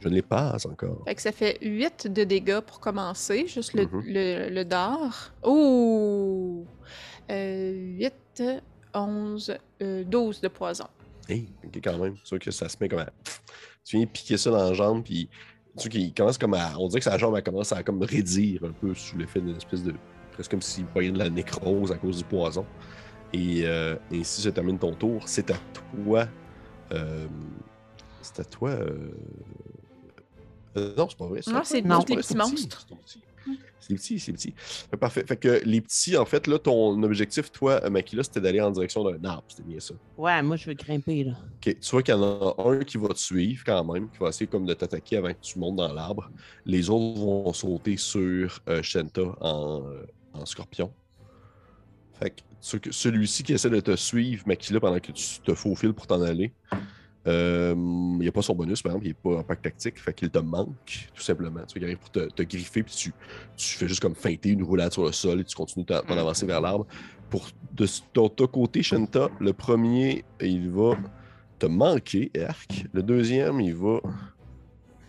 Je ne l'ai pas encore. Fait que ça fait 8 de dégâts pour commencer, juste le, le, le dard. Ouh! Euh, 8, 11, euh, 12 de poison. Hey, ok, quand même. C'est sûr que ça se met comme à. Tu viens piquer ça dans la jambe, puis tu commence comme à. On dirait que sa jambe elle commence à comme raidir un peu sous l'effet d'une espèce de. Presque comme s'il voyait de la nécrose à cause du poison. Et euh, ainsi se termine ton tour. C'est à toi. euh, c'est à toi. euh, euh, non, c'est pas vrai. Non, c'est les petits c'est petit, monstres. c'est petit. C'est petit, c'est petit. Fait, Parfait. Fait que les petits, en fait, là, ton objectif, toi, Makila, c'était d'aller en direction d'un arbre. C'était bien ça. Ouais, moi, je veux grimper, là. Ok, tu vois qu'il y en a un qui va te suivre quand même, qui va essayer comme de t'attaquer avant que tu montes dans l'arbre. Les autres vont sauter sur euh, Shenta en, euh, en scorpion. Fait que ce- que celui-ci qui essaie de te suivre, Makila, pendant que tu te faufiles pour t'en aller, Euh, il n'y a pas son bonus, par exemple, il n'est pas en pack tactique, fait qu'il te manque, tout simplement. Tu vois, il arrive pour te, te griffer, puis tu, tu fais juste comme feinter une roulade sur le sol et tu continues ton avancer vers l'arbre. Pour de ton, ton côté, Shanta, le premier, il va te manquer, Erk. Le deuxième, il va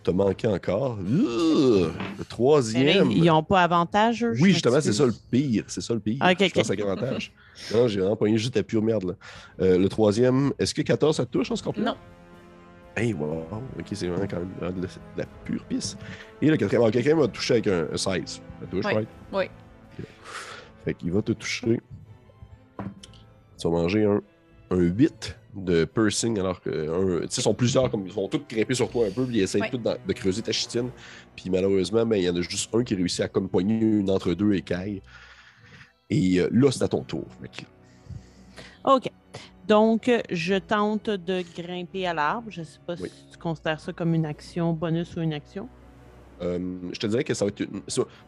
te manquer encore. Le troisième. ils n'ont pas avantage, eux, Oui, justement, c'est ça le pire. C'est ça le pire. Ah, ok, je pense ok. avec avantage. non, j'ai vraiment pogné juste la pure merde. Là. Euh, le troisième, est-ce que 14 ça te touche en scorpion? Non. Hey, wow. Ok, c'est vraiment quand même de la, pure pisse. Et le quatrième, alors, le quatrième va toucher avec un, un 16. Ça touche, Oui. right? Oui. Fait qu'il va te toucher. Tu vas manger un, un 8 de piercing, alors que. un- ils sont plusieurs, comme ils sont tous grimpés sur toi un peu, puis ils essayent Ouais. tous de creuser ta chitine. Puis malheureusement, ben, il y en a juste un qui réussit à comme poigner une entre deux écailles. Et euh, là, c'est à ton tour. Que- OK. Donc, je tente de grimper à l'arbre. Je ne sais pas Oui. si tu considères ça comme une action bonus ou une action. Euh, je te dirais que ça va être. une-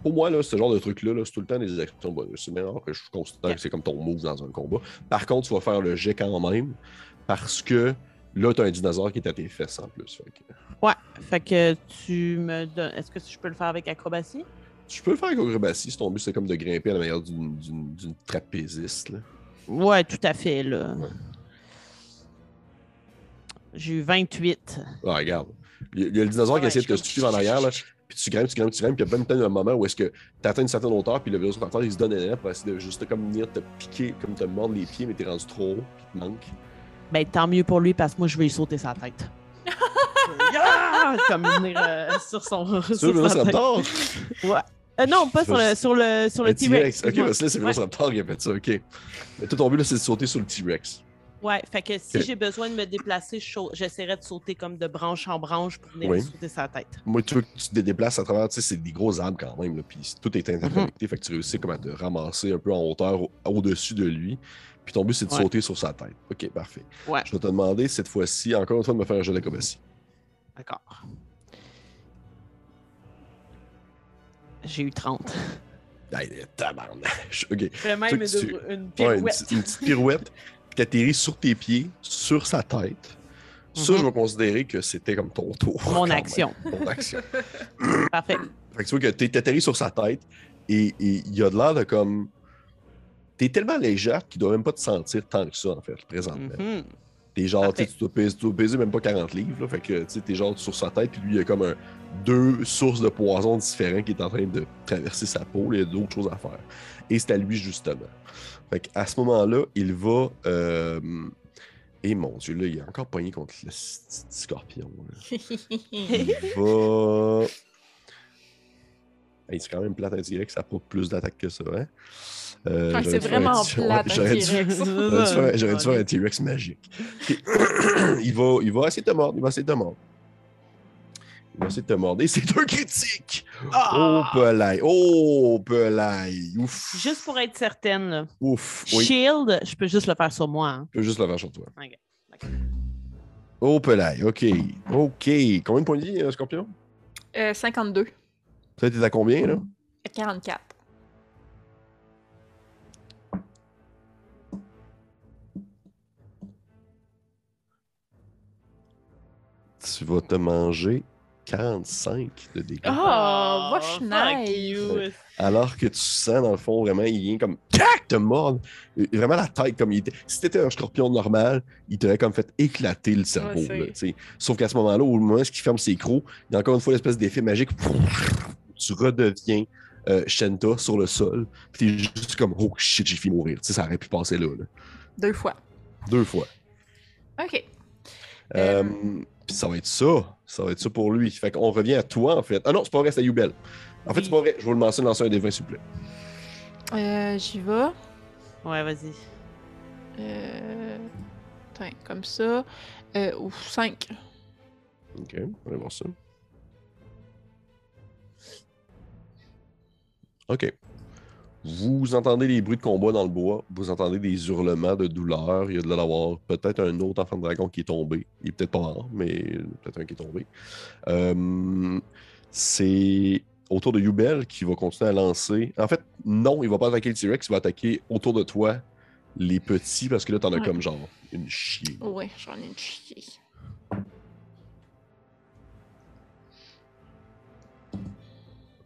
Pour moi, là, ce genre de truc-là, là, c'est tout le temps des actions bonus. C'est que je considère que c'est comme ton move dans un combat. Par contre, tu vas faire le jet quand même parce que là, tu as un dinosaure qui est à tes fesses en plus. Fait que- Ouais. Fait que tu me donnes. Est-ce que je peux le faire avec acrobatie? Tu peux le faire avec acrobatie si ton but c'est comme de grimper à la manière d'une- trapéziste. Là. Ouais, tout à fait, là. Ouais. J'ai eu 28. Ah, regarde. Il y, a- le dinosaure qui essaie de te suivre en arrière, là, puis tu grimpes, tu grimpes, tu grimpes, puis il y a même un moment où est-ce que tu atteins une certaine hauteur, puis le vélociraptor il se donne un pour essayer de juste comme venir te piquer, comme te mordre les pieds, mais t'es rendu trop haut, puis il te manque. Ben, tant mieux pour lui parce que moi, je vais lui sauter sa tête. Yeah! Comme venir euh, sur son. Sur le sa tête. Ouais. Euh, non, pas sur le, sur le, sur le Le T-Rex. Ok, parce que là, c'est le Ouais. vélociraptor qui a fait ça, ok. Mais tout ton but, là, c'est de sauter sur le T-Rex. Ouais, fait que si j'ai besoin de me déplacer, j'essaierai de sauter comme de branche en branche pour venir Oui. sauter sa tête. Moi, tu veux que tu te déplaces à travers, tu sais, c'est des gros arbres quand même, là, puis tout est interconnecté, Mhm. fait que tu réussis comme à te ramasser un peu en hauteur au- au-dessus de lui, puis ton but, c'est de Ouais. sauter sur sa tête. Ok, parfait. Ouais, Je vais te demander cette fois-ci, encore une fois, de me faire un jeu d'acrobatie. d'accord. J'ai eu 30. Aïe, tabarnache. Ok. Je fais même Truc, tu- une, une Ouais, une, pirouette. petite- une petite pirouette, puis t'atterris sur tes pieds, sur sa tête. Ça, Mhm. je vais considérer que c'était comme ton tour. Mon action. Ton action. Parfait. Fait que tu vois que t'es atterri sur sa tête et il y a de l'air de comme. T'es tellement légère qu'il doit même pas te sentir tant que ça, en fait, présentement. Mhm. T'es genre, tu tu dois peser, tu dois peser même pas 40 livres, là, fait que tu t'es genre sur sa tête, puis lui, il y a comme un- deux sources de poison différents qui est en train de traverser sa peau, il y a d'autres choses à faire. Et c'est à lui, justement. Fait qu'à ce moment-là, il va. euh, Et mon Dieu, là, il est encore pogné contre le scorpion. Il va. Hey, c'est quand même plate T-Rex, ça n'a pas plus d'attaque que ça, hein? Euh, Ah, j'aurais c'est dû faire un vraiment T- plate, ouais, un J'aurais dû faire, un T-Rex magique. Il, va, il va essayer de te mordre. Il va essayer de te mordre. Il va essayer de te mordre. Et c'est un critique! Oh, Ah! pelaille! Oh, pelaille! Ouf! Juste pour être certaine, là. Ouf! Oui, Shield, je peux juste le faire sur moi. hein. je peux juste le faire sur toi. Ok. Oh, pelaille. OK. OK. Combien de points de vie, euh, Scorpion? Euh, 52. Ça, t'es à combien, là? 44. Tu vas te manger 45 de dégâts. Oh, you. Alors que tu sens, dans le fond, vraiment, il vient comme tac, te mordre. Euh, Vraiment la tête, comme il était. Si t'étais un scorpion normal, il t'aurait comme fait éclater le cerveau. là. Sauf qu'à ce moment-là, au moment où il ferme ses crocs, il y a encore une fois l'espèce d'effet magique. Tu redeviens euh, Shenta sur le sol. Puis t'es juste comme oh shit, j'ai fait mourir. Tu sais, ça aurait pu passer là. là. Deux fois. Deux fois. OK. Euh, Euh. Puis ça va être ça. Ça va être ça pour lui. Fait qu'on revient à toi, en fait. Ah non, c'est pas vrai, c'est à Youbel. En fait, Oui. c'est pas vrai. Je vais le lancer, lancer un des 20, s'il vous plaît. Euh, J'y vais. Ouais, vas-y. Euh... Attends, comme ça. Euh, ouf, 5. Ok, on va voir ça. Ok. Vous entendez les bruits de combat dans le bois, vous entendez des hurlements de douleur. Il y a de l'avoir peut-être un autre enfant de dragon qui est tombé. Il est peut-être pas mort, mais peut-être un qui est tombé. Euh, c'est autour de Yubel qui va continuer à lancer. En fait, non, il va pas attaquer le T-Rex, il va attaquer autour de toi les petits parce que là, t'en as comme genre une chier. Ouais, j'en ai une chier.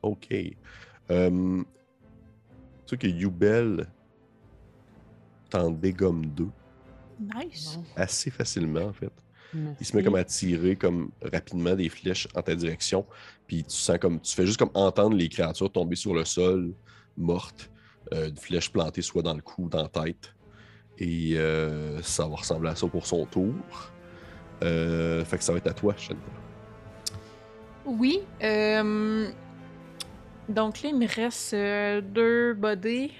OK. Euh, que Yubel t'en dégomme deux Nice. Assez facilement, en fait. Il se met comme à tirer comme rapidement des flèches en ta direction. Puis tu sens comme. Tu fais juste comme entendre les créatures tomber sur le sol, mortes. euh, une flèche plantée soit dans le cou, dans la tête. Et euh, ça va ressembler à ça pour son tour. Euh, fait que ça va être à toi, Shanna. Oui. Donc là, il me reste euh, deux body.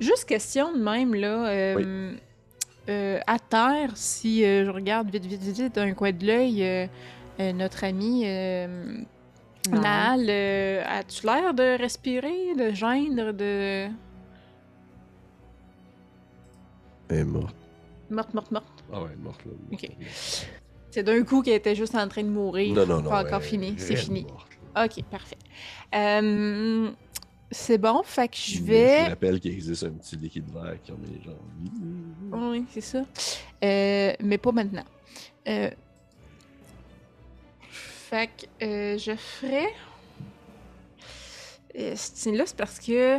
Juste question de même, là. euh, euh, à terre, si euh, je regarde vite, vite, vite, vite d'un coin de l'œil, euh, euh, notre ami euh, euh, as-tu l'air de respirer, de geindre, de. Elle est morte. Morte, morte, morte. Ah ouais, elle est morte là. morte, Ok. C'est d'un coup qu'elle était juste en train de mourir. Non, non, non. Pas encore fini, c'est fini. morte. Ok, parfait. Euh, c'est bon, fait que je Je vais. rappelle qu'il existe un petit liquide vert qui en met genre. Oui, c'est ça. Euh, mais pas maintenant. Euh, Fait que euh, je ferai. C'est- là, c'est parce que.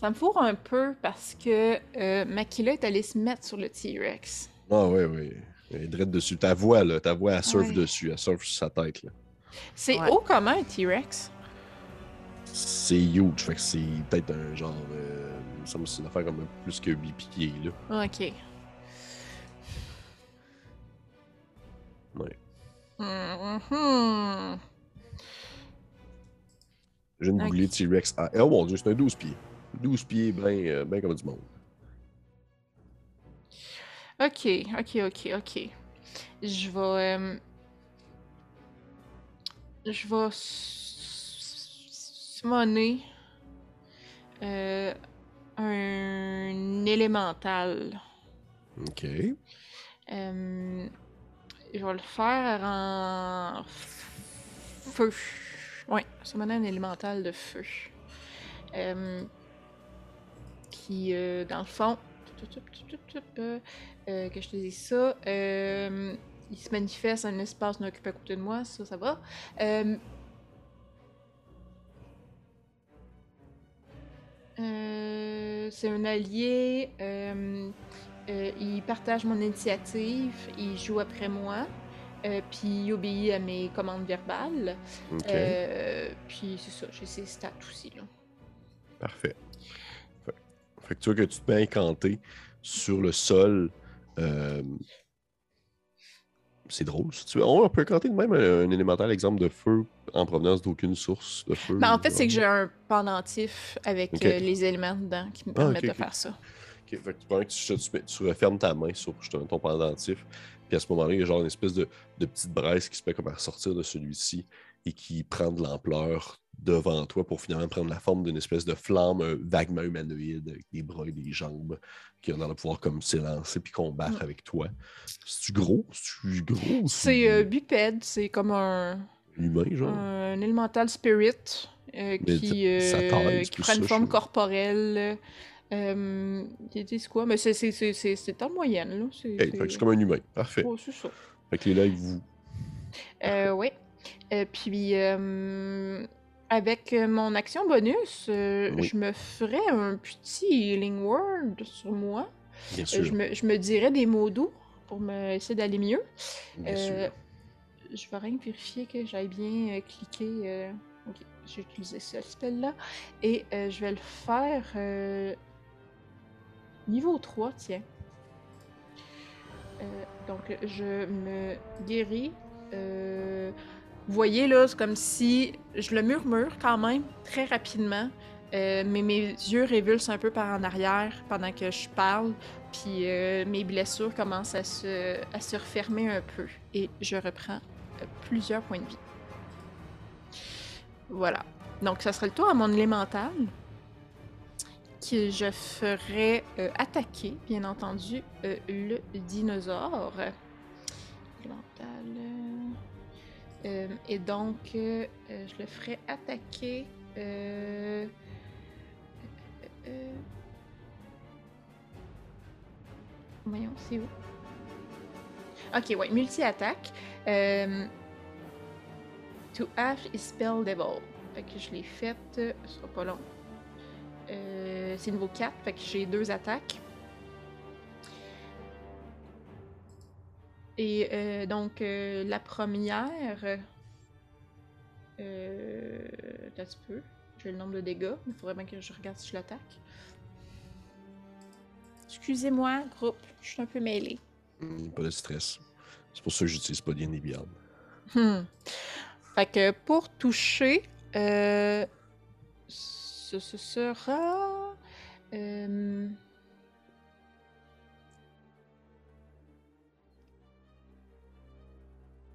Ça me fourre un peu parce que Makila est allée se mettre sur le T-Rex. Ah ouais, ouais. Elle est dessus. Ta voix, là, ta voix, elle surfe Ouais. dessus. Elle surfe sur sa tête, là. C'est Ouais. haut comment un T-Rex? C'est huge, fait que c'est peut-être un genre. Euh, il me semble que c'est une affaire comme un peu plus que 8 pieds, là. Ok. Ouais. Mhm. J'ai une Ok. goulée T-Rex. à- Oh mon dieu, c'est un 12 pieds. 12 pieds, ben, euh, ben comme du monde. Ok, ok, ok, ok. Je vais. euh, je vais summoner euh, un élémental. Ok. Euh, je vais le faire en feu. Ouais, summoner un élémental de feu. Euh, qui, euh, dans le fond, euh, que je te dise ça, euh, il se manifeste un espace non occupé à côté de moi, ça, ça va. Euh, euh, c'est un allié. il partage mon initiative, il joue après moi, euh, puis il obéit à mes commandes verbales. Euh, puis c'est ça, j'ai ses stats aussi. Là. Parfait. Fait, fait que tu vois que tu te mets incanté sur le sol. Euh, C'est drôle. si tu veux. On peut de même un, un élémental exemple de feu en provenance d'aucune source de feu. Ben, en fait, c'est que j'ai un pendentif avec euh, les éléments dedans qui me Ah, permettent de faire ça. Fait que tu, refermes ta main sur justement ton pendentif, puis à ce moment-là, il y a genre une espèce de, de petite braise qui se met comme à sortir de celui-ci et qui prend de l'ampleur devant toi pour finalement prendre la forme d'une espèce de flamme euh, vaguement humanoïde avec des bras et des jambes qui ont de pouvoir comme s'élancer puis combattre Mm. avec toi. C'est-tu gros? C'est-tu gros? ou C'est euh, bipède, c'est comme un, humain, genre? un elemental spirit euh, qui, euh, taille, c'est qui prend une forme corporelle. Euh, ils disent quoi? Mais c'est- c'est c'est- c'est- c'est en moyenne. là. C'est que c'est comme un humain. Parfait. Oh, c'est ça. Fait que les là, vous. Euh, oui. Euh, puis, euh, avec euh, mon action bonus, euh, Oui. je me ferais un petit healing word sur moi. Bien Euh, sûr. je, me, je me dirais des mots doux pour me essayer d'aller mieux. Bien Euh, sûr. je vais rien vérifier que j'aille bien cliquer. Ok, j'ai utilisé ce spell-là. Et je vais le faire niveau 3, tiens. Donc, je me guéris. Vous voyez, là, c'est comme si je le murmure quand même très rapidement. euh, mais mes yeux révulsent un peu par en arrière pendant que je parle. Puis euh, mes blessures commencent à se, à se refermer un peu. Et je reprends euh, plusieurs points de vie. Voilà. Donc, ça serait le tour à mon élémental. Que je ferais euh, attaquer, bien entendu, le dinosaure. Élémental. Euh, et donc, euh, euh, je le ferais attaquer. Voyons, c'est où? Ok, ouais, multi-attaque. To Ash is Spell Devil. Fait que je l'ai faite. Ce sera pas long. C'est niveau 4, fait que j'ai deux attaques. Et euh, donc, euh, la première. Euh. Petit peu. J'ai le nombre de dégâts. Il faudrait bien que je regarde si je l'attaque. Excusez-moi, groupe. Je suis un peu mêlée. Hmm, pas de stress. C'est pour ça que j'utilise pas bien Beyond. Hmm. Fait que pour toucher, euh, ce, ce sera. euh,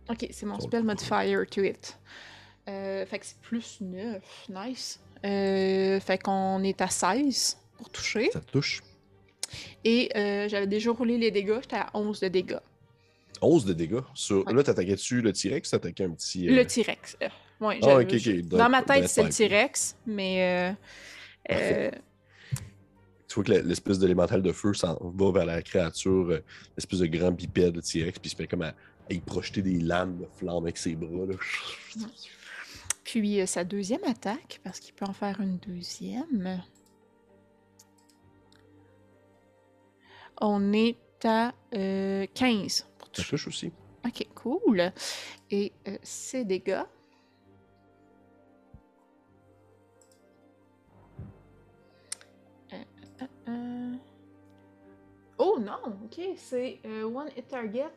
Ok, c'est mon spell modifier to it. Euh, fait que c'est plus 9. Nice. Euh, fait qu'on est à 16 pour toucher. Ça touche. Et euh, j'avais déjà roulé les dégâts, j'étais à 11 de dégâts. 11 de dégâts. Sur... Ouais. Là, t'attaquais dessus le T-Rex, t'attaquais un petit. Le T-Rex. Ouais, Ah, Dans- Dans ma tête, c'est le. T-Rex, mais. Tu vois que l'espèce d'élémental de feu s'en va vers la créature, l'espèce de grand bipède de T-Rex, puis il se fait comme à, à y projeter des lames de flamme avec ses bras. Là. Puis euh, sa deuxième attaque, parce qu'il peut en faire une deuxième. On est à euh, 15 pour Ça toucher. touche aussi. Ok, cool. Et euh, ses dégâts. Euh, euh, euh. Oh non, ok, c'est euh, one hit target,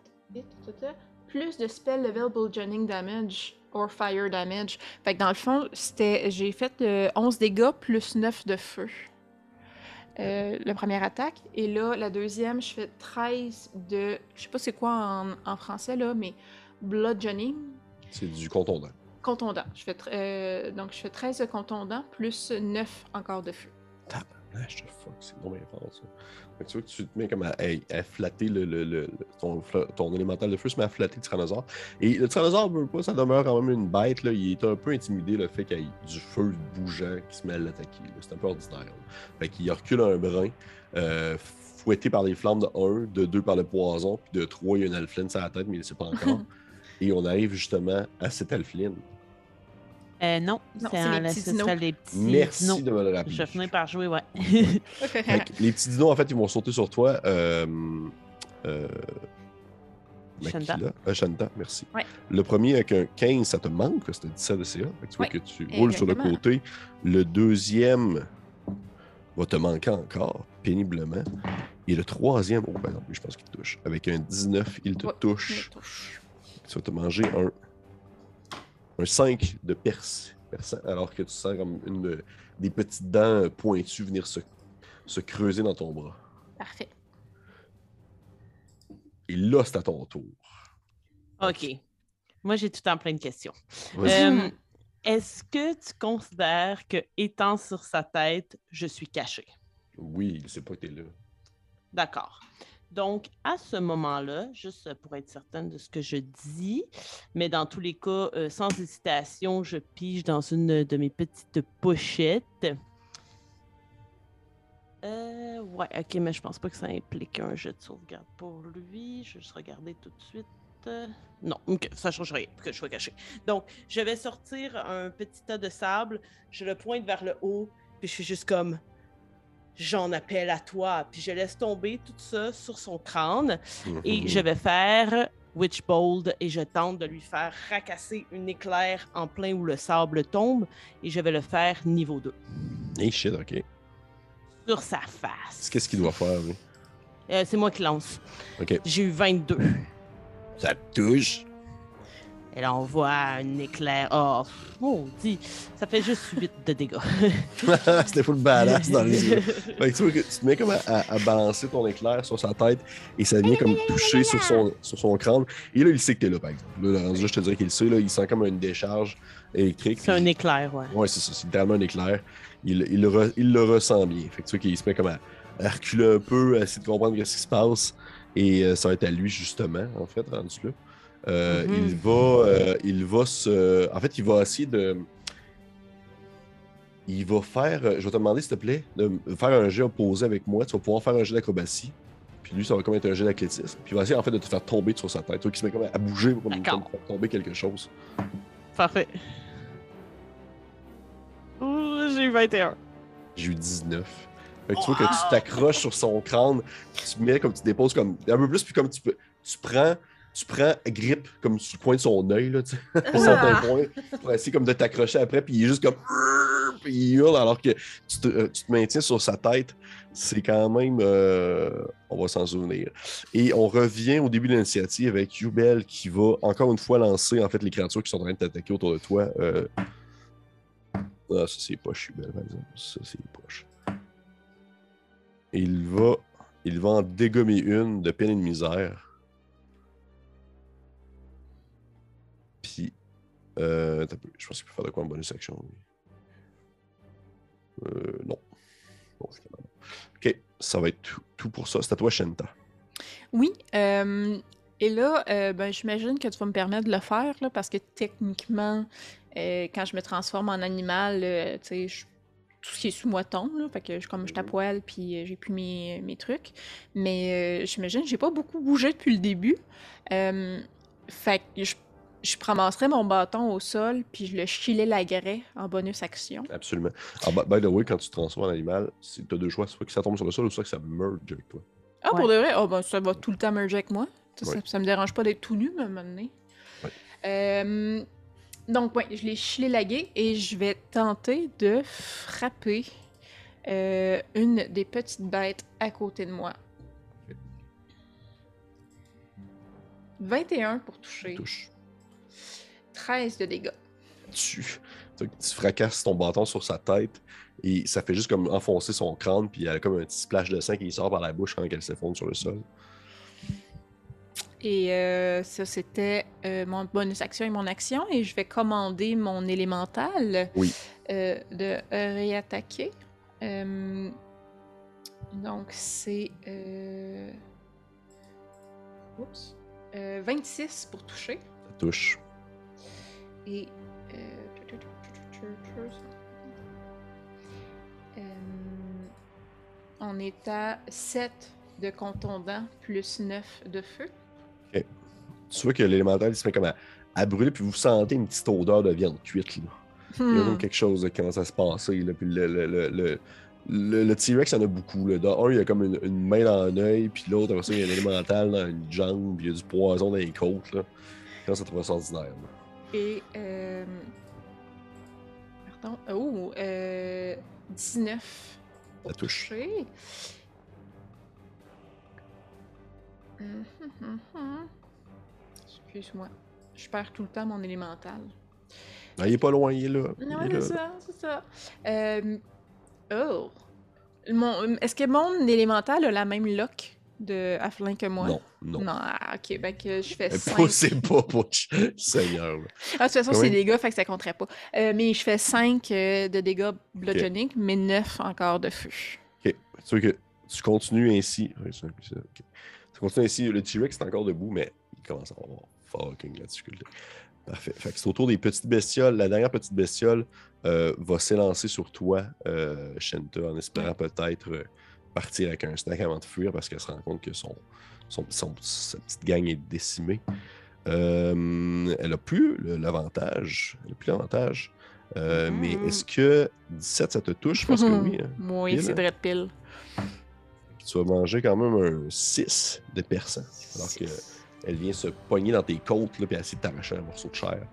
plus de spell level bludgeoning damage or fire damage. Fait que dans le fond, c'était j'ai fait euh, 11 dégâts plus 9 de feu. Euh, la première attaque. Et là, la deuxième, je fais 13 de. Je sais pas c'est quoi en, en français là, mais bludgeoning. C'est du contondant. Contondant. Je fais, euh, donc, je fais 13 de contondant plus 9 encore de feu. Tabarnache, fuck, c'est non bien fort ça. Fait que tu vois que tu te mets comme à, à- à flatter le, le- le- le- ton, élémental de feu, se met à flatter le tyrannosaure. Et le tyrannosaure veut pas, ça demeure quand même une bête. Là. Il est un peu intimidé le fait qu'il y ait du feu bougeant qui se met à l'attaquer. C'est un peu ordinaire. là. Fait qu'il recule un brin, euh, fouetté par les flammes de 1, de 2 par le poison, puis de 3, il y a une alfline sur la tête, mais il ne sait pas encore. Et on arrive justement à cette alfline. Euh, non, Non, c'est en les petits dinos. serait les petits Merci dinos. de me le rappeler. Je vais finir par jouer, ouais. Fait les petits dinos, en fait, ils vont sauter sur toi. Euh, euh, Shanta. Makila. Euh, Shanta, merci. Ouais. Le premier avec un 15, ça te manque, c'était 17 de CA. Tu vois Ouais, que tu roules sur le côté. Le deuxième va te manquer encore, péniblement. Et le troisième, oh ben non, je pense qu'il te touche. Avec un 19, il te Ouais, touche. Il touche. Tu vas te manger un, un 5 de perce, perçant, alors que tu sens comme une, des petites dents pointues venir se, se creuser dans ton bras. Parfait. Et là, c'est à ton tour. OK. Moi, j'ai tout temps plein de questions. Euh, Est-ce que tu considères que, étant sur sa tête, je suis caché? Oui, il sait pas que t'es là. D'accord. Donc, à ce moment-là, juste pour être certaine de ce que je dis, mais dans tous les cas, euh, sans hésitation, je pige dans une de mes petites pochettes. Euh, ouais, ok, mais je pense pas que ça implique un jeu de sauvegarde pour lui. Je vais juste regarder tout de suite. Non, ça change rien que je sois caché. Donc, je vais sortir un petit tas de sable, je le pointe vers le haut, puis je suis juste comme j'en appelle à toi, puis je laisse tomber tout ça sur son crâne et Mhm. je vais faire Witch Bold et je tente de lui faire racasser une éclair en plein où le sable tombe et je vais le faire niveau 2 Hey shit, ok. sur sa face. Qu'est-ce qu'il doit faire, lui? Euh, c'est moi qui lance. Ok. J'ai eu 22. Ça touche? Et là, on voit un éclair. Oh, maudit. Ça fait juste 8 de dégâts. C'était full badass dans les yeux. Fait que tu vois que tu te mets comme à, à- à balancer ton éclair sur sa tête et ça vient comme toucher sur son, sur son crâne. Et là, il sait que t'es là, par exemple. Là, je te dirais qu'il le sait. Là, il sent comme une décharge électrique. C'est un éclair, ouais. Ouais, c'est ça. C'est littéralement un éclair. Il, il, re- il le ressent bien. Fait que tu vois qu'il se met comme à, à reculer un peu, à essayer de comprendre ce qui se passe. Et euh, ça va être à lui, justement, en fait, rendu là. Euh, Mhm. il, va, euh, il va se. En fait, il va essayer de. Il va faire. Je vais te demander, s'il te plaît, de faire un jet opposé avec moi. Tu vas pouvoir faire un jet d'acrobatie. Puis lui, ça va comme être un jet d'athlétisme. Puis il va essayer, en fait, de te faire tomber sur sa tête. Toi qui se met comme à bouger pour comme faire tomber quelque chose. Parfait. J'ai eu 21. J'ai eu 19. Fait que tu vois que tu t'accroches sur son crâne, tu mets comme tu déposes comme un peu plus, puis comme tu peux. Tu prends, tu prends grippe comme sur le point de son œil, là, tu sais, Ah. point, pour essayer comme de t'accrocher après, puis il est juste comme. Puis il hurle alors que tu te, euh, tu te maintiens sur sa tête. C'est quand même. euh, on va s'en souvenir. Et on revient au début de l'initiative avec Yubel qui va encore une fois lancer en fait les créatures qui sont en train de t'attaquer autour de toi. Euh, Ah, ça c'est poche, Yubel, par exemple. Ça c'est poche. Il va, il va en dégommer une de peine et de misère. Euh, je pense qu'il peut faire de quoi en bonus action. Euh, non. Bon, finalement, non. Ok, ça va être tout, tout pour ça. C'est à toi, Shenta. Oui, euh, et là, ben, j'imagine que tu vas me permettre de le faire, là, parce que techniquement, quand je me transforme en animal, tu sais, tout ce qui est sous moi tombe, là, fait que je, comme je t'apoile, puis euh, j'ai plus mes, mes trucs. Mais j'imagine que j'ai pas beaucoup bougé depuis le début. Fait que je, je ramasserais mon bâton au sol, puis je le chillais la grès en bonus action. Absolument. Ah, by, by the way, quand tu te transformes en animal, tu as deux choix. Soit que ça tombe sur le sol ou soit que ça merge avec toi. Ah, Ouais. pour de vrai? Ah, ben, ça va tout le temps merger avec moi. Ça, Ouais. ça me dérange pas d'être tout nu, mais à un moment donné. Ouais. Euh, donc, ouais, je l'ai chillé lagué et je vais tenter de frapper euh, une des petites bêtes à côté de moi. 21 pour toucher. Touche. 13 de dégâts. Tu, tu fracasses ton bâton sur sa tête et ça fait juste comme enfoncer son crâne, puis elle a comme un petit splash de sang qui sort par la bouche quand elle s'effondre sur le sol. Et euh, ça, c'était euh, mon bonus action et mon action. Et je vais commander mon élémental Oui. euh, de réattaquer. Euh, donc, c'est. Euh... Oups. Euh, 26 pour toucher. Ça touche. Et. on est à 7 de contondant plus 9 de feu. Tu vois que l'élémental se met comme à, à brûler, puis vous sentez une petite odeur de viande cuite. Là. Il y a Hmm. quelque chose qui commence à se passer. Là. Puis le, le, le, le, le- le T-Rex, en a beaucoup. Là. Dans un, il y a comme une, une main dans un œil, puis l'autre, après ça, il y a un élémental dans une jambe, puis il y a du poison dans les côtes. Là. Quand ça trouve ça ordinaire. là? Et. Euh... Pardon. Oh, euh... 19 pour Ça touche. toucher. Hum, hum, hum. Excuse-moi. Je perds tout le temps mon élémental. Ah, il est pas loin, il est là. Il Non, est c'est ça, c'est ça. Euh... Oh. Est-ce que mon élémental a la même lock de Afflin que moi? Non, non. Non, ah, ok, ben que je fais Mais 5. pas- C'est pas pour Seigneur. Ah, de toute façon, c'est des dégâts, fait que ça compterait pas. Euh, mais je fais 5 de dégâts bludgeoning, mais 9 encore de feu. Ok. Tu que tu continues ainsi? Oui, c'est un peu ça, ok. Tu continues ainsi. Le T-Rex est encore debout, mais il commence à avoir fucking la difficulté. Parfait. Fait que c'est autour des petites bestioles. La dernière petite bestiole euh, va s'élancer sur toi, euh, Shenta, en espérant peut-être euh, partir avec un snack avant de fuir parce qu'elle se rend compte que son, son, son- sa petite gang est décimée. Euh, elle a plus l'avantage. Elle a plus l'avantage. Euh, Mais est-ce que 17 ça te touche? Pense que oui. hein. Oui, c'est hein? dread pile. tu vas manger quand même un 6 de perçant. Alors que elle vient se pogner dans tes côtes, là, puis essayer de t'arracher un morceau de chair.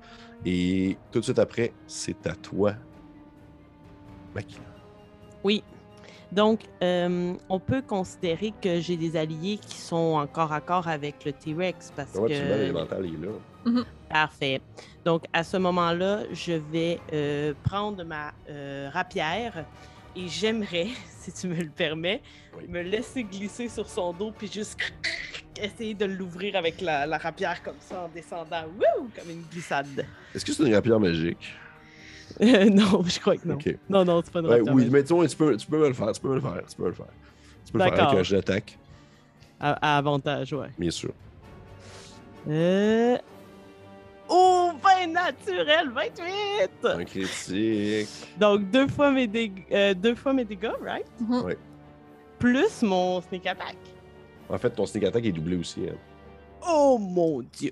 Et tout de suite après, c'est à toi, Makina. Oui. Donc, euh, on peut considérer que j'ai des alliés qui sont en corps à corps avec le T-Rex parce Ouais, que. là. Parfait. Donc, à ce moment-là, je vais euh, prendre ma euh, rapière et j'aimerais, si tu me le permets, Oui. me laisser glisser sur son dos puis juste essayer de l'ouvrir avec la, la rapière comme ça en descendant, comme une glissade. Est-ce que c'est une rapière magique? Euh, non, je crois que non. Ok. Non, non, c'est pas une Ouais, rapière. oui, mais tu, peux, tu peux me le faire, tu peux me le faire, tu peux me le faire. Tu peux le faire avec un jet d'attaque, À, à avantage, ouais. bien sûr. Euh... Oh, 20 naturel, 28! Un critique. Donc, deux fois mes, dég- euh, deux fois mes dégâts, right? Mhm. Ouais. Plus mon sneak attack. En fait, ton sneak attack est doublé aussi. hein. Oh mon dieu!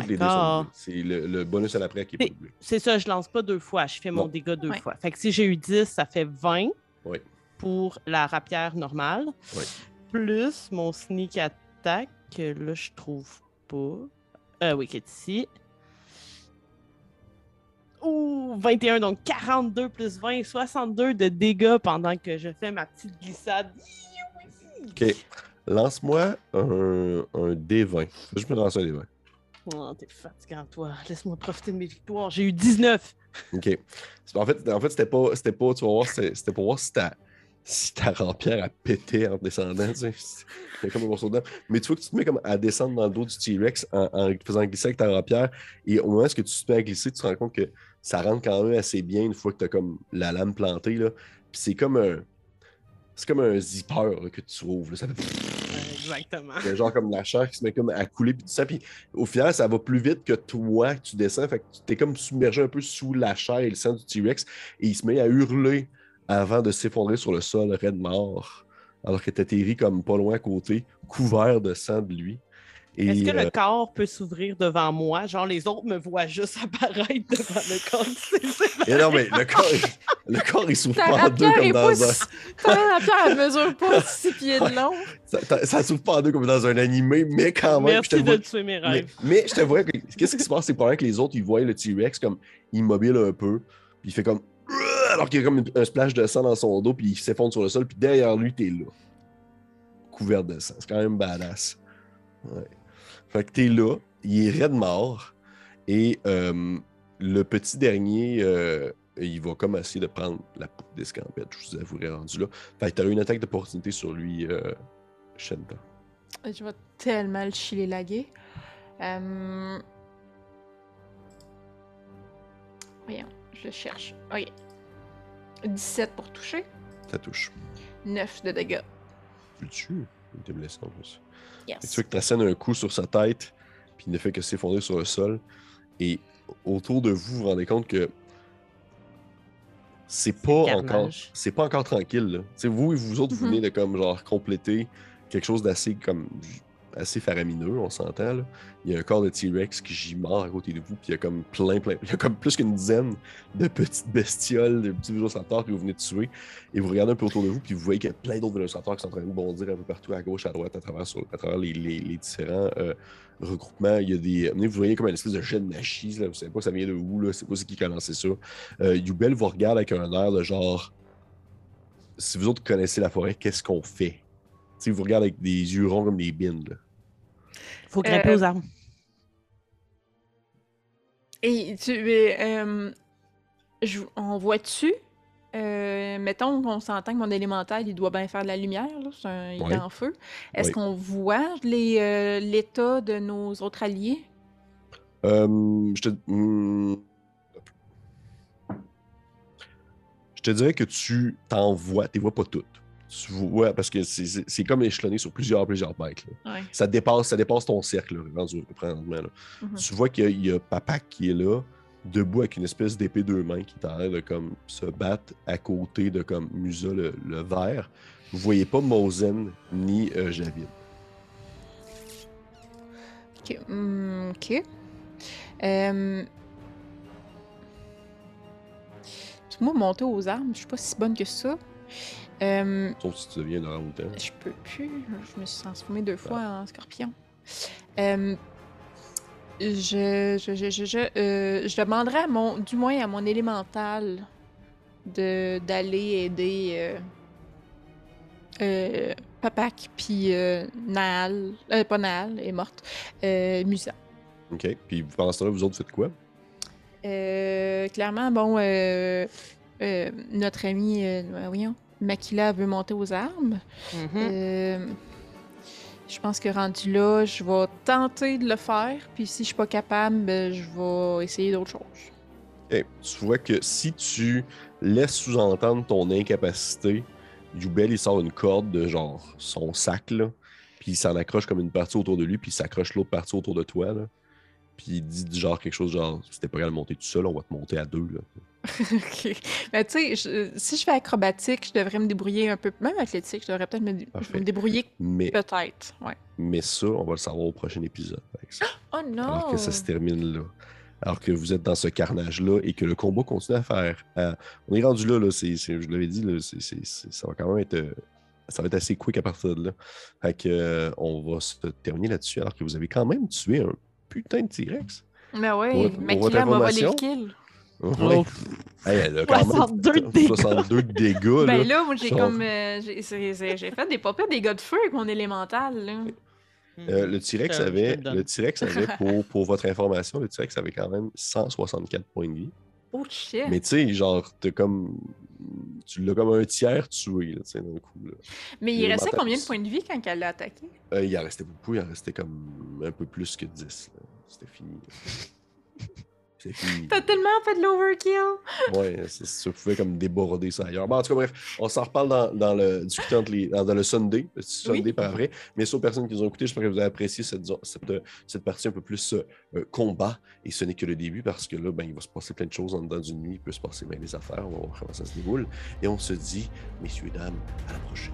Toutes les sont doublés. C'est le, le bonus à l'après qui est pas C'est- doublé. C'est ça, je lance pas deux fois. Je fais mon Non. dégât deux Ouais. fois. Fait que si j'ai eu 10, ça fait 20 Oui. pour la rapière normale. Oui. Plus mon sneak attack, que là, je trouve pas. Euh, oui, qui est ici. Ouh, 21, donc 42 plus 20, 62 de dégâts pendant que je fais ma petite glissade. OK. Lance-moi un, un D20. Faut juste me lancer un D20. Oh, t'es fatigant, toi. Laisse-moi profiter de mes victoires. J'ai eu 19. OK. En fait, en fait c'était pas, pas, tu vas voir, c'était pour voir si ta, si ta rampière a pété en descendant, tu comme un morceau de. Mais tu vois que tu te mets comme à descendre dans le dos du T-Rex en, faisant glisser avec ta rampière. Et au moment où tu te mets à glisser, tu te rends compte que ça rentre quand même assez bien une fois que tu as comme la lame plantée, là. Puis c'est comme un... C'est comme un zipper que tu ouvres. là. Ça fait... Exactement. Y a genre comme la chair qui se met comme à couler puis tout ça. Puis au final, ça va plus vite que toi que tu descends. Fait que tu t'es comme submergé un peu sous la chair et le sang du T-Rex. Et il se met à hurler avant de s'effondrer sur le sol, raide mort. Alors que t'atterris comme pas loin à côté, couvert de sang de lui. Est-ce que euh, le corps peut s'ouvrir devant moi? Genre, les autres me voient juste apparaître devant le corps. Et non, mais le corps, il- le corps, il s'ouvre pas en deux comme dans un. Ta rapière, elle mesure pas 6 pieds de long. Ça, s'ouvre pas en deux comme dans un animé, mais quand même. je te Merci vois- de tuer mes Mais, rêves. mais je te vois que qu'est-ce qui se passe, c'est pendant que les autres, ils voient le T-Rex comme immobile un peu, puis il fait comme alors qu'il y a comme un splash de sang dans son dos, puis il s'effondre sur le sol, puis derrière lui, t'es là. Couvert de sang. C'est quand même badass. Ouais. Fait que t'es là, il est raide mort, et euh, le petit dernier, euh, il va comme essayer de prendre la poupe d'escampette, je vous avouerai rendu là. Fait que t'as eu une attaque d'opportunité sur lui, euh, Shenta. Je vais tellement le chiller laguer. Euh... Voyons, je le cherche. Ok. 17 pour toucher, Ça touche. 9 de dégâts. Tu le tues. Il était blessé en plus? Yes. Tu vois que Tracène a un coup sur sa tête, puis il ne fait que s'effondrer sur le sol. Et autour de vous, vous vous rendez compte que c'est pas Carnage. encore c'est pas encore tranquille. là. Tu sais, vous et vous autres, vous Mhm. venez de comme genre compléter quelque chose d'assez comme assez faramineux, on s'entend. Il y a un corps de T-Rex qui gît à côté de vous, puis il y a comme plein, plein. Il y a comme plus qu'une dizaine de petites bestioles, de petits vélociraptors que vous venez de tuer. Et vous regardez un peu autour de vous, puis vous voyez qu'il y a plein d'autres vélociraptors qui sont en train de bondir un peu partout, à gauche, à droite, à travers, sur- à travers les, différents euh, regroupements. Il y a des. Vous voyez comme une espèce de jet de magie, là. vous savez pas ça vient de où, là. c'est pas qui qui a lancé ça. Euh, Youbel vous regarde avec un air de genre. Si vous autres connaissez la forêt, qu'est-ce qu'on fait? Tu sais, vous regarde avec des yeux ronds comme des bines. Faut grimper Euh, aux arbres. Et tu. euh, euh, je- on voit-tu? euh, mettons qu'on s'entend que mon élémental, il doit bien faire de la lumière, là, un- il est en feu. Est-ce qu'on voit euh, l'état de nos autres alliés? Euh, je te. hmm. Je te dirais que tu t'en vois, tu vois pas toutes. Tu vois, parce que c'est- comme échelonné sur plusieurs, plusieurs mètres. Ouais. Ça dépasse, ça dépasse ton cercle, là, rendu- là. Mhm. Tu vois qu'il y, a- il y a Papa qui est là, debout avec une espèce d'épée deux mains qui est en train de comme, se battre à côté de comme Musa le, le vert. Vous voyez pas Mosen ni euh, Javid. Ok. ok. Euh, parce que moi, monter aux armes, je suis pas si bonne que ça. Euh, Sauf si tu deviens de temps. je peux plus. Je me suis transformée deux fois en scorpion. Euh, je, je, je, je, je, euh, je demanderais à mon, du moins à mon élémental de d'aller aider euh, euh, Papak puis Naal, pas Naal, elle est morte, Musa. OK. Puis pendant ce temps-là, vous autres faites quoi? Clairement, bon, notre ami, voyons, Makila veut monter aux armes. Mhm. Euh, je pense que rendu là, je vais tenter de le faire. Puis si je suis pas capable, ben, je vais essayer d'autres choses. Ok, Tu vois que si tu laisses sous-entendre ton incapacité, Youbel, il sort une corde de genre son sac, là, puis il s'en accroche comme une partie autour de lui, puis il s'accroche l'autre partie autour de toi. Là. Puis il dit du genre quelque chose genre si t'es pas capable de monter tout seul, on va te monter à deux. Là. OK. Mais tu sais, si je fais acrobatique, je devrais me débrouiller un peu. Même athlétique, je devrais peut-être me, débrouiller Mais, peut-être. Ouais. mais ça, on va le savoir au prochain épisode. Oh non! alors que ça se termine là. Alors que vous êtes dans ce carnage-là et que le combat continue à faire. à- On est rendu là, là je l'avais dit, là, ça va quand même être. euh, Ça va être assez quick à partir de là. Fait que, euh, on va se terminer là-dessus alors que vous avez quand même tué un putain de T-Rex. Mais pour Makila votre m'a volé le kill. Ouais. Oh, Hey, elle a quand même 62 de dégâts. 62 de dégâts. Ben là. moi, j'ai comme. euh, j'ai fait des pas pires dégâts de feu avec mon élémental, là. Euh, le T-Rex avait, le T-Rex avait pour, pour votre information, le T-Rex avait quand même 164 points de vie. Oh shit! Mais tu sais, genre, t'as comme. Tu l'as comme un tiers tué, là, tu sais, d'un coup. Là. Mais il restait combien de points de vie quand elle l'a attaqué? Euh, il en restait beaucoup, il en restait comme un peu plus que 10. là. C'était fini. T'as tellement fait de l'overkill! Ouais, ça, pouvait comme déborder ça ailleurs. Bon, en tout cas, bref, on s'en reparle dans, dans le les, dans, dans le Sunday, le petit Oui. Sunday par après. Mais aux personnes qui nous ont écoutés, j'espère que vous avez apprécié cette, cette, cette partie un peu plus euh, combat. Et ce n'est que le début parce que là, ben, il va se passer plein de choses en dedans d'une nuit. Il peut se passer bien des affaires. On va voir comment ça se déroule. Et on se dit, messieurs, dames, à la prochaine.